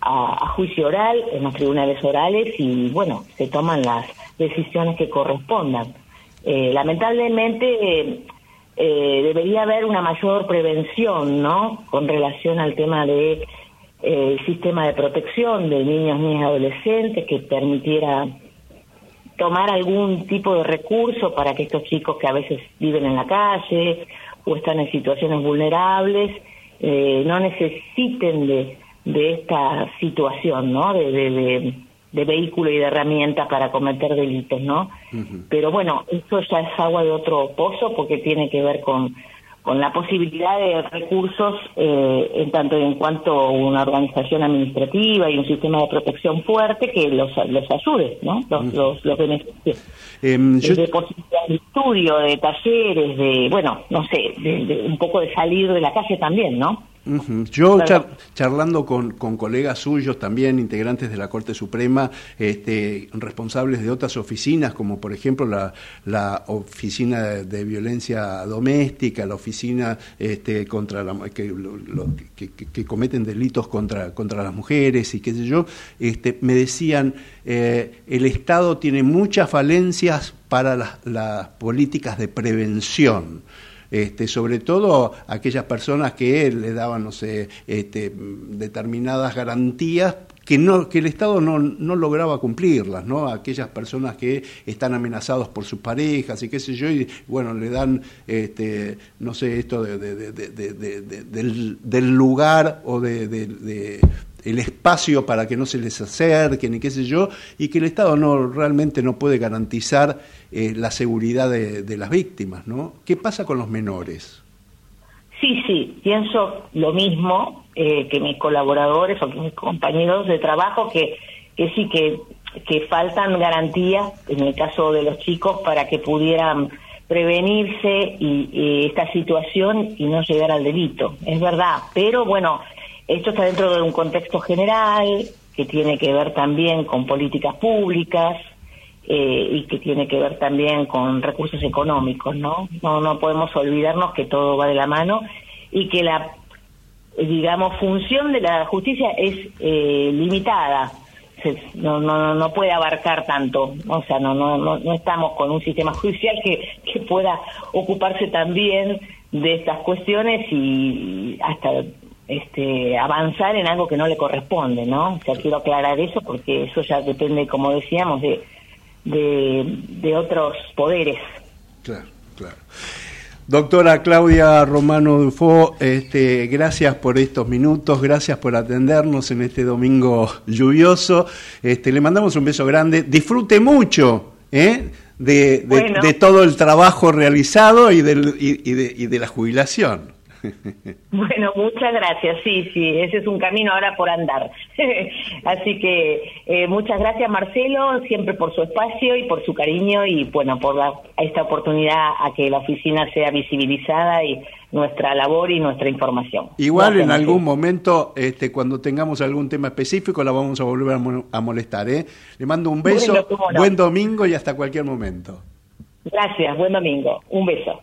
a, juicio oral en los tribunales orales y bueno, se toman las decisiones que correspondan. Eh, lamentablemente eh, debería haber una mayor prevención, ¿no? Con relación al tema de eh, sistema de protección de niños, niñas y adolescentes que permitiera tomar algún tipo de recurso para que estos chicos que a veces viven en la calle o están en situaciones vulnerables eh, no necesiten de, de esta situación, ¿no? De, de, de, vehículo y de herramientas para cometer delitos, ¿no? Pero bueno, eso ya es agua de otro pozo porque tiene que ver con con la posibilidad de recursos eh, en tanto y en cuanto una organización administrativa y un sistema de protección fuerte que los, los ayude, ¿no? Los, los, los em, De posibilidades de estudio, de talleres, de, bueno, no sé, de, un poco de salir de la calle también, ¿no? Yo charlando con, con, colegas suyos también, integrantes de la Corte Suprema, este, responsables de otras oficinas, como por ejemplo la, la Oficina de Violencia Doméstica, la Oficina este, contra la, que, que, cometen delitos contra, contra las mujeres y qué sé yo, este, me decían, eh, el Estado tiene muchas falencias para las, las políticas de prevención este, sobre todo aquellas personas que le daban, no sé, este, determinadas garantías que no que el Estado no, no lograba cumplirlas, ¿no? Aquellas personas que están amenazados por sus parejas y qué sé yo, y bueno, le dan, este, no sé, esto de, del, del, lugar o de, el espacio para que no se les acerquen y qué sé yo, y que el Estado no realmente no puede garantizar eh, la seguridad de, las víctimas, ¿no? ¿Qué pasa con los menores? Sí, sí, pienso lo mismo eh, que mis colaboradores o que mis compañeros de trabajo, que, que sí, que, que faltan garantías, en el caso de los chicos, para que pudieran prevenirse y, esta situación y no llegar al delito. Es verdad, pero bueno, esto está dentro de un contexto general que tiene que ver también con políticas públicas eh, y que tiene que ver también con recursos económicos, ¿no? ¿no? No podemos olvidarnos que todo va de la mano y que la, digamos, función de la justicia es eh, limitada. no, no, no puede abarcar tanto, o sea, no, no, no, no estamos con un sistema judicial que, que pueda ocuparse también de estas cuestiones y hasta este, avanzar en algo que no le corresponde, ¿no? O sea, quiero aclarar eso porque eso ya depende, como decíamos, de, de, otros poderes. Claro, claro. Doctora Claudia Romano Dufo, este, gracias por estos minutos, gracias por atendernos en este domingo lluvioso. Este, le mandamos un beso grande. Disfrute mucho ¿eh? de, todo el trabajo realizado y, del, y de la jubilación. <laughs> Bueno, muchas gracias. Sí, sí, ese es un camino ahora por andar. <laughs> Así que eh, muchas gracias, Marcelo, siempre por su espacio y por su cariño y, bueno, por esta oportunidad a que la oficina sea visibilizada y nuestra labor y nuestra información. Igual en algún momento, este, cuando tengamos algún tema específico, la vamos a volver a, molestar. ¿eh? Le mando un beso, buen domingo y hasta cualquier momento. Gracias, buen domingo. Un beso.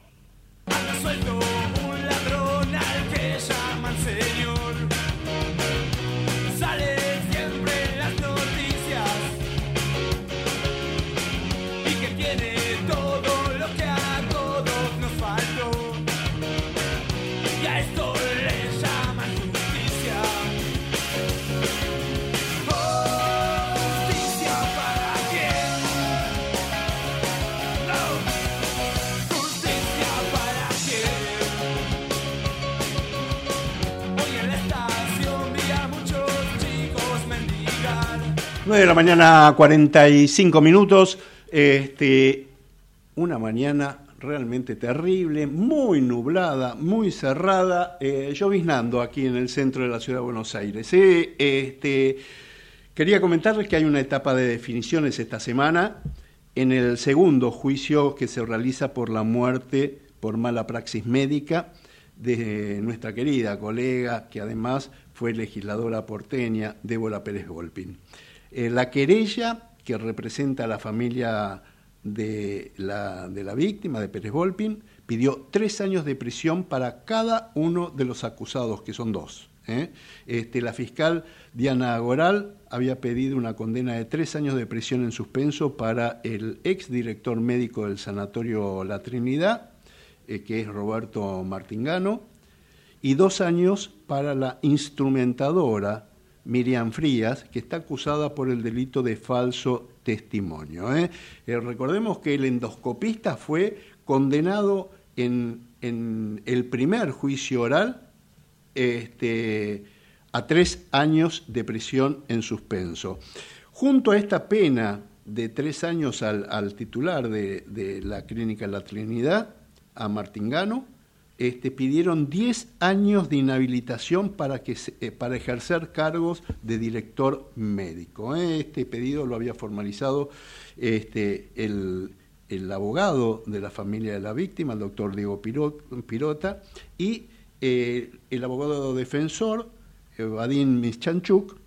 De la mañana, 45 minutos. Este, una mañana realmente terrible, muy nublada, muy cerrada, eh, lloviznando aquí en el centro de la ciudad de Buenos Aires. este, quería comentarles que hay una etapa de definiciones esta semana en el segundo juicio que se realiza por la muerte por mala praxis médica de nuestra querida colega, que además fue legisladora porteña, Débora Pérez Golpin. Eh, la querella que representa a la familia de la, víctima, de Pérez Volpin, pidió tres años de prisión para cada uno de los acusados, que son dos. ¿eh? Este, la fiscal Diana Goral había pedido una condena de tres años de prisión en suspenso para el exdirector médico del Sanatorio La Trinidad, eh, que es Roberto Martingano, y dos años para la instrumentadora Miriam Frías, que está acusada por el delito de falso testimonio. ¿eh? Eh, recordemos que el endoscopista fue condenado en, el primer juicio oral este, a tres años de prisión en suspenso. Junto a esta pena de tres años al, titular de, de, la clínica La Trinidad, a Martingano, este, pidieron 10 años de inhabilitación para, que eh, para ejercer cargos de director médico. ¿eh? Este pedido lo había formalizado este, el, abogado de la familia de la víctima, el doctor Diego Pirota, y eh, el abogado defensor, Vadim Mischanchuk,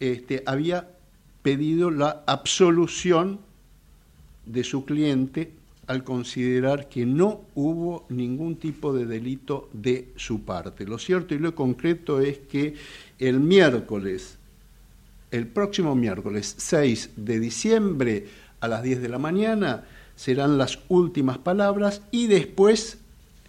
este, había pedido la absolución de su cliente al considerar que no hubo ningún tipo de delito de su parte. Lo cierto y lo concreto es que el miércoles, el próximo miércoles 6 de diciembre a las 10 de la mañana, serán las últimas palabras y después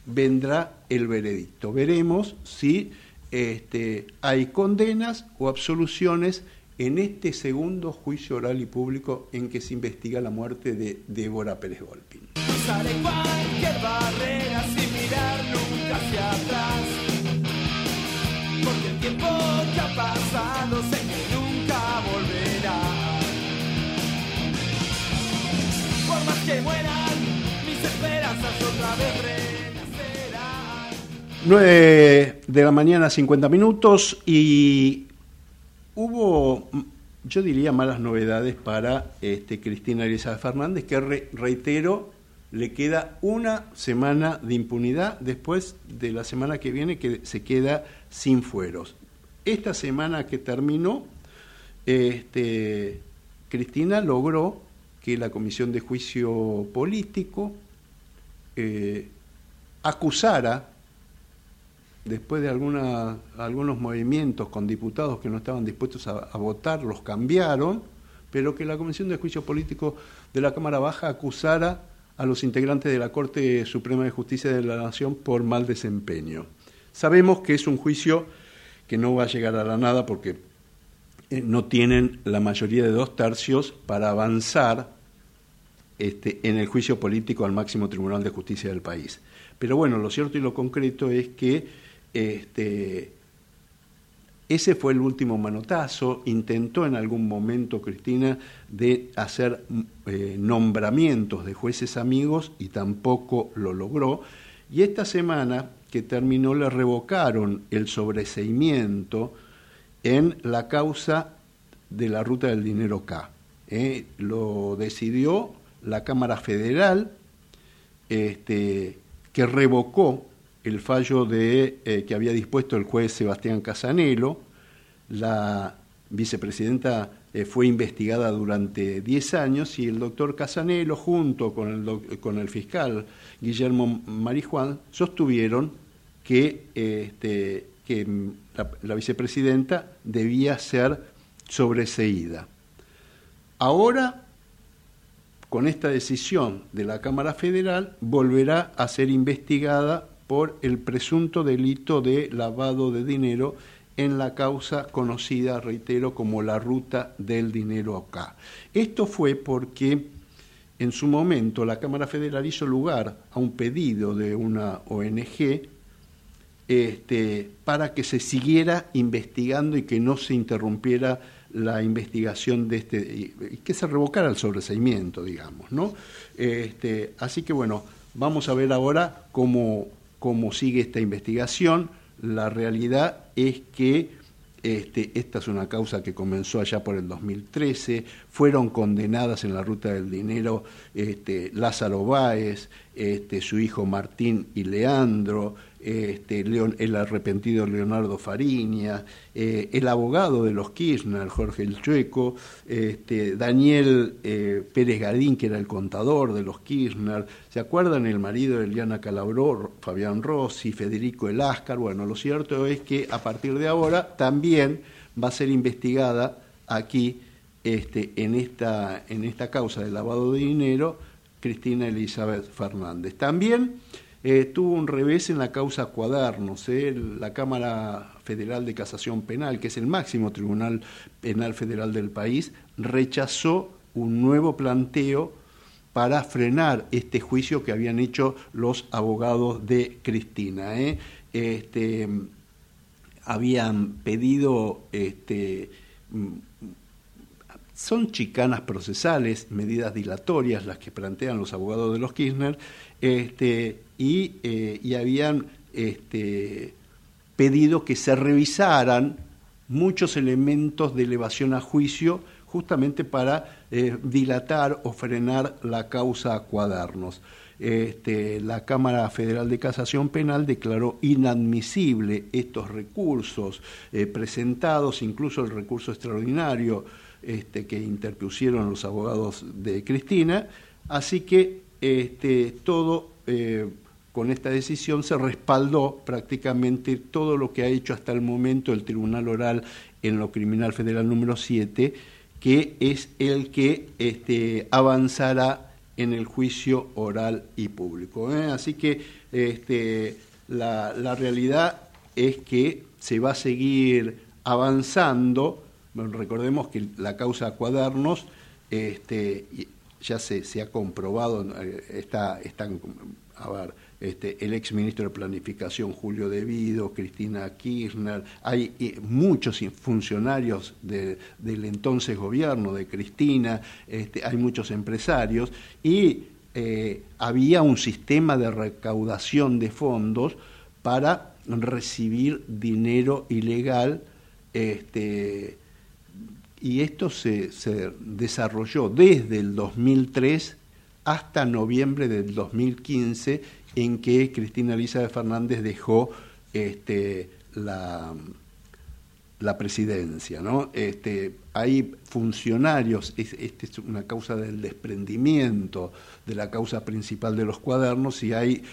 vendrá el veredicto. Veremos si este, hay condenas o absoluciones en este segundo juicio oral y público en que se investiga la muerte de Débora Pérez Golpin. Cruzaré cualquier barrera sin mirar nunca hacia atrás. Porque el tiempo que ha pasado sé que nunca volverá. Por más que mueran, mis esperanzas otra vez renacerán. 9 de la mañana, 50 minutos, y hubo yo diría malas novedades para este, Cristina Elizabeth Fernández, que reitero, le queda una semana de impunidad después de la semana que viene que se queda sin fueros. Esta semana que terminó, este, Cristina logró que la Comisión de Juicio Político eh, acusara, después de alguna, algunos movimientos con diputados que no estaban dispuestos a, votar, los cambiaron, pero que la Comisión de Juicio Político de la Cámara Baja acusara a los integrantes de la Corte Suprema de Justicia de la Nación por mal desempeño. Sabemos que es un juicio que no va a llegar a la nada porque eh, no tienen la mayoría de dos tercios para avanzar este, en el juicio político al máximo tribunal de justicia del país. Pero bueno, lo cierto y lo concreto es que este, ese fue el último manotazo. Intentó en algún momento Cristina de hacer eh, nombramientos de jueces amigos y tampoco lo logró. Y esta semana que terminó le revocaron el sobreseimiento en la causa de la ruta del dinero K. Eh, lo decidió la Cámara Federal, este, que revocó el fallo de, eh, que había dispuesto el juez Sebastián Casanelo. La vicepresidenta eh, fue investigada durante 10 años y el doctor Casanelo, junto con el, fiscal Guillermo Marijuán, sostuvieron que, este, que la, la vicepresidenta debía ser sobreseída. Ahora, con esta decisión de la Cámara Federal, volverá a ser investigada por el presunto delito de lavado de dinero en la causa conocida, reitero, como la ruta del dinero acá. Esto fue porque en su momento la Cámara Federal hizo lugar a un pedido de una ONG este, para que se siguiera investigando y que no se interrumpiera la investigación de este, y que se revocara el sobreseimiento, digamos, ¿no? Este, así que bueno, vamos a ver ahora cómo, cómo sigue esta investigación. La realidad es que este, esta es una causa que comenzó allá por el 2013, fueron condenadas en la ruta del dinero este, Lázaro Báez, este, su hijo Martín y Leandro, este, el arrepentido Leonardo Fariña, eh, el abogado de los Kirchner, Jorge El Chueco, este, Daniel eh, Pérez Gadín, que era el contador de los Kirchner, ¿se acuerdan? El marido de Eliana Calabró, Fabián Rossi, Federico Eláscar. Bueno, lo cierto es que a partir de ahora también va a ser investigada aquí este, en, esta, en esta causa de lavado de dinero Cristina Elizabeth Fernández. También eh, tuvo un revés en la causa Cuadernos. Eh, la Cámara Federal de Casación Penal, que es el máximo tribunal penal federal del país, rechazó un nuevo planteo para frenar este juicio que habían hecho los abogados de Cristina. Eh. Este, habían pedido este, son chicanas procesales, medidas dilatorias las que plantean los abogados de los Kirchner, este, eh, y, habían este, pedido que se revisaran muchos elementos de elevación a juicio justamente para eh, dilatar o frenar la causa a cuadernos. Este, la Cámara Federal de Casación Penal declaró inadmisible estos recursos eh, presentados, incluso el recurso extraordinario este, que interpusieron los abogados de Cristina, así que este, todo eh, con esta decisión se respaldó prácticamente todo lo que ha hecho hasta el momento el Tribunal Oral en lo Criminal Federal número 7, que es el que este, avanzará en el juicio oral y público. ¿eh? Así que este, la, realidad es que se va a seguir avanzando recordemos que la causa cuadernos este, ya se, se, ha comprobado, eh, está, están, a ver, este, el ex ministro de Planificación Julio Devido, Cristina Kirchner, hay eh, muchos funcionarios del entonces gobierno de Cristina, este, hay muchos empresarios y eh, había un sistema de recaudación de fondos para recibir dinero ilegal este, y esto se, desarrolló desde el 2003 hasta noviembre del 2015, en que Cristina Elizabeth Fernández dejó este, la, la presidencia. ¿no? Este, hay funcionarios, esta es una causa del desprendimiento de la causa principal de los cuadernos, y hay,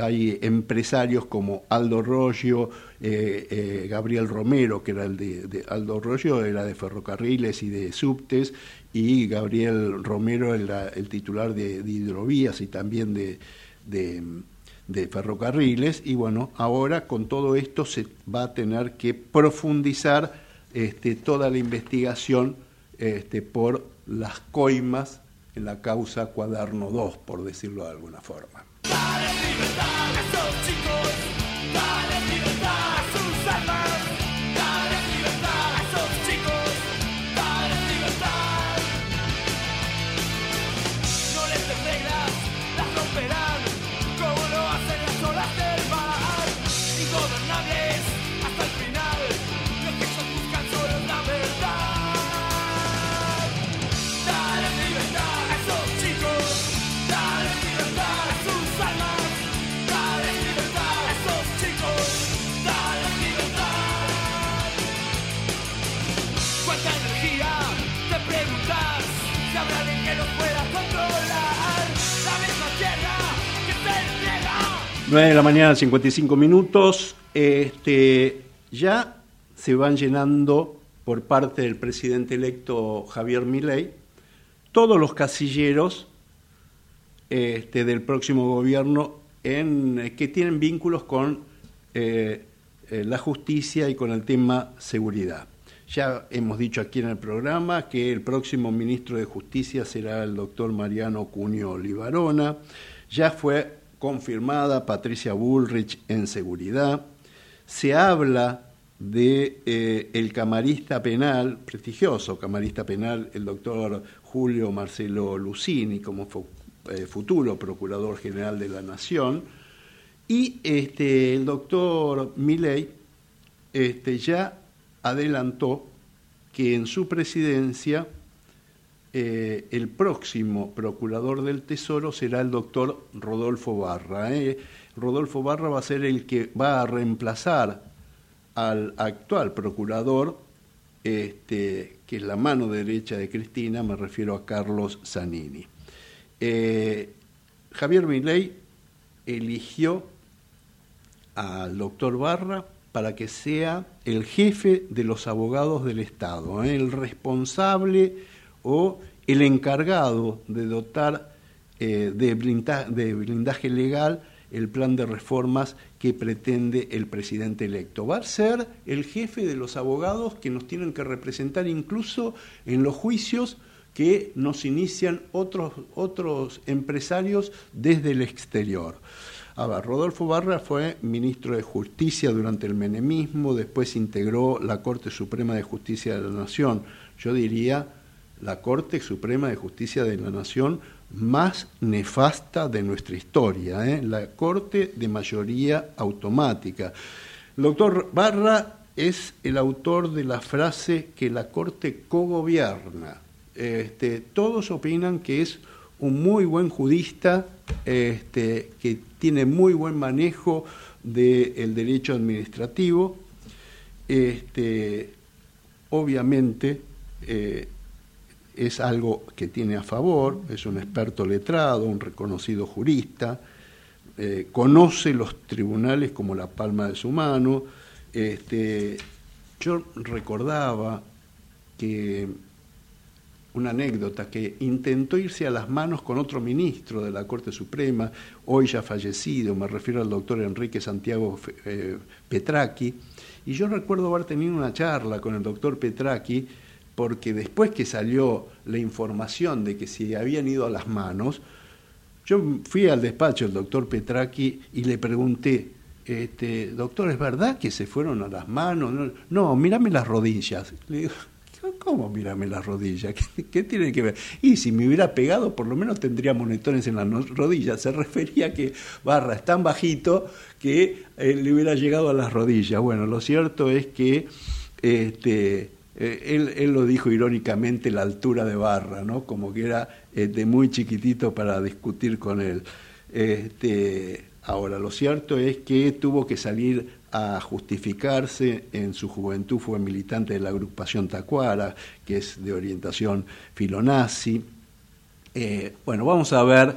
hay empresarios como Aldo Rollo, eh, eh, Gabriel Romero, que era el de, Aldo Rollo, era de ferrocarriles y de subtes, y Gabriel Romero era el titular de, hidrovías y también de ferrocarriles y bueno, ahora con todo esto se va a tener que profundizar este, toda la investigación este, por las coimas en la causa Cuaderno 2, por decirlo de alguna forma. 9 de la mañana, 55 minutos. Este, ya se van llenando por parte del presidente electo Javier Milei todos los casilleros este, del próximo gobierno en, que tienen vínculos con eh, eh, la justicia y con el tema seguridad. Ya hemos dicho aquí en el programa que el próximo ministro de Justicia será el doctor Mariano Cunio Olivarona. Ya fue confirmada Patricia Bullrich en seguridad. Se habla de eh, el camarista penal, prestigioso camarista penal, el doctor Julio Marcelo Lucini, como eh, futuro procurador general de la Nación, y este, el doctor Milei este, ya adelantó que en su presidencia eh, el próximo procurador del Tesoro será el doctor Rodolfo Barra. ¿eh? Rodolfo Barra va a ser el que va a reemplazar al actual procurador, este, que es la mano derecha de Cristina, me refiero a Carlos Zanini. Eh, Javier Milei eligió al doctor Barra para que sea el jefe de los abogados del Estado, el responsable o el encargado de dotar eh, de, de blindaje legal el plan de reformas que pretende el presidente electo. Va a ser el jefe de los abogados que nos tienen que representar incluso en los juicios que nos inician otros, otros empresarios desde el exterior. A Rodolfo Barra fue ministro de Justicia durante el menemismo, después integró la Corte Suprema de Justicia de la Nación. Yo diría la Corte Suprema de Justicia de la Nación más nefasta de nuestra historia, ¿eh? la Corte de mayoría automática. El doctor Barra es el autor de la frase que la Corte cogobierna. Este, todos opinan que es un muy buen jurista, este, que tiene muy buen manejo del derecho administrativo. Este, obviamente, eh, es algo que tiene a favor, es un experto letrado, un reconocido jurista, eh, conoce los tribunales como la palma de su mano. Este, yo recordaba que una anécdota que intentó irse a las manos con otro ministro de la Corte Suprema, hoy ya fallecido, me refiero al doctor Enrique Santiago eh, y yo recuerdo haber tenido una charla con el doctor Petraqui porque después que salió la información de que se habían ido a las manos, yo fui al despacho del doctor Petraki y le pregunté, este, doctor, ¿es verdad que se fueron a las manos? No, mírame las rodillas. Le digo, ¿cómo mírame las rodillas? ¿Qué, tiene que ver? Y si me hubiera pegado, por lo menos tendría monetones en las rodillas. Se refería a que Barra es tan bajito que eh, le hubiera llegado a las rodillas. Bueno, lo cierto es que este, eh, él, lo dijo irónicamente la altura de barra, ¿no? Como que era eh, de muy chiquitito para discutir con él. Este, ahora, lo cierto es que tuvo que salir a justificarse. En su juventud fue militante de la agrupación Tacuara, que es de orientación filonazi. Eh, bueno, vamos a ver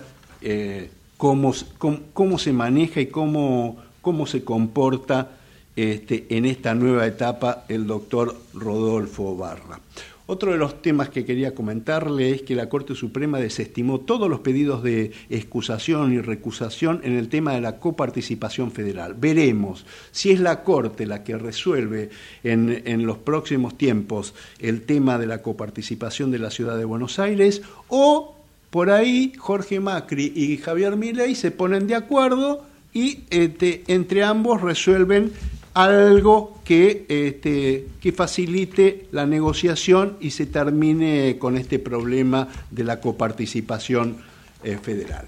cómo, se maneja y cómo se comporta este, en esta nueva etapa el doctor Rodolfo Barra. Otro de los temas que quería comentarle es que la Corte Suprema desestimó todos los pedidos de excusación y recusación en el tema de la coparticipación federal. Veremos si es la Corte la que resuelve en, en los próximos tiempos el tema de la coparticipación de la Ciudad de Buenos Aires o por ahí Jorge Macri y Javier Milei se ponen de acuerdo y este, entre ambos resuelven algo que, este, que facilite la negociación y se termine con este problema de la coparticipación eh, federal.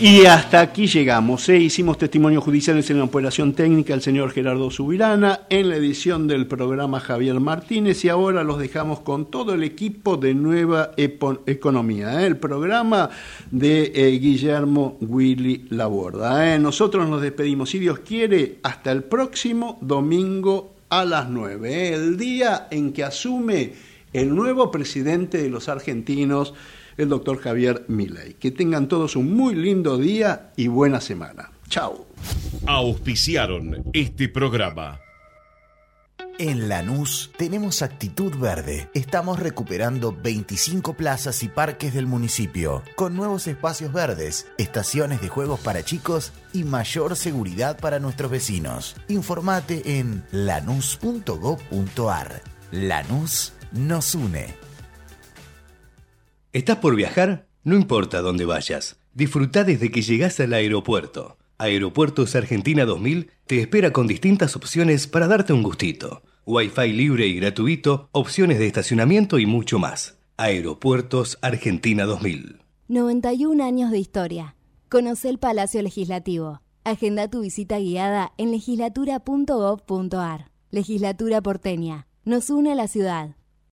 Y hasta aquí llegamos. ¿eh? Hicimos testimonios judiciales en la operación técnica el señor Gerardo Subirana, en la edición del programa Javier Martínez y ahora los dejamos con todo el equipo de Nueva Economía, ¿eh? el programa de eh, Guillermo Willy Laborda. Nosotros nos despedimos, si Dios quiere, hasta el próximo domingo a las 9, el día en que asume el nuevo presidente de los argentinos, el doctor Javier Milei. Que tengan todos un muy lindo día y buena semana. Chao. Auspiciaron este programa. En Lanús tenemos actitud verde. Estamos recuperando 25 plazas y parques del municipio, con nuevos espacios verdes, estaciones de juegos para chicos y mayor seguridad para nuestros vecinos. Informate en lanús.gov.ar. Lanús nos une. ¿Estás por viajar? No importa dónde vayas. Disfruta desde que llegas al aeropuerto. Aeropuertos Argentina 2000 te espera con distintas opciones para darte un gustito. Wi-Fi libre y gratuito, opciones de estacionamiento y mucho más. Aeropuertos Argentina 2000. 91 años de historia. Conoce el Palacio Legislativo. Agenda tu visita guiada en legislatura.gov.ar. Legislatura porteña. Nos une a la ciudad.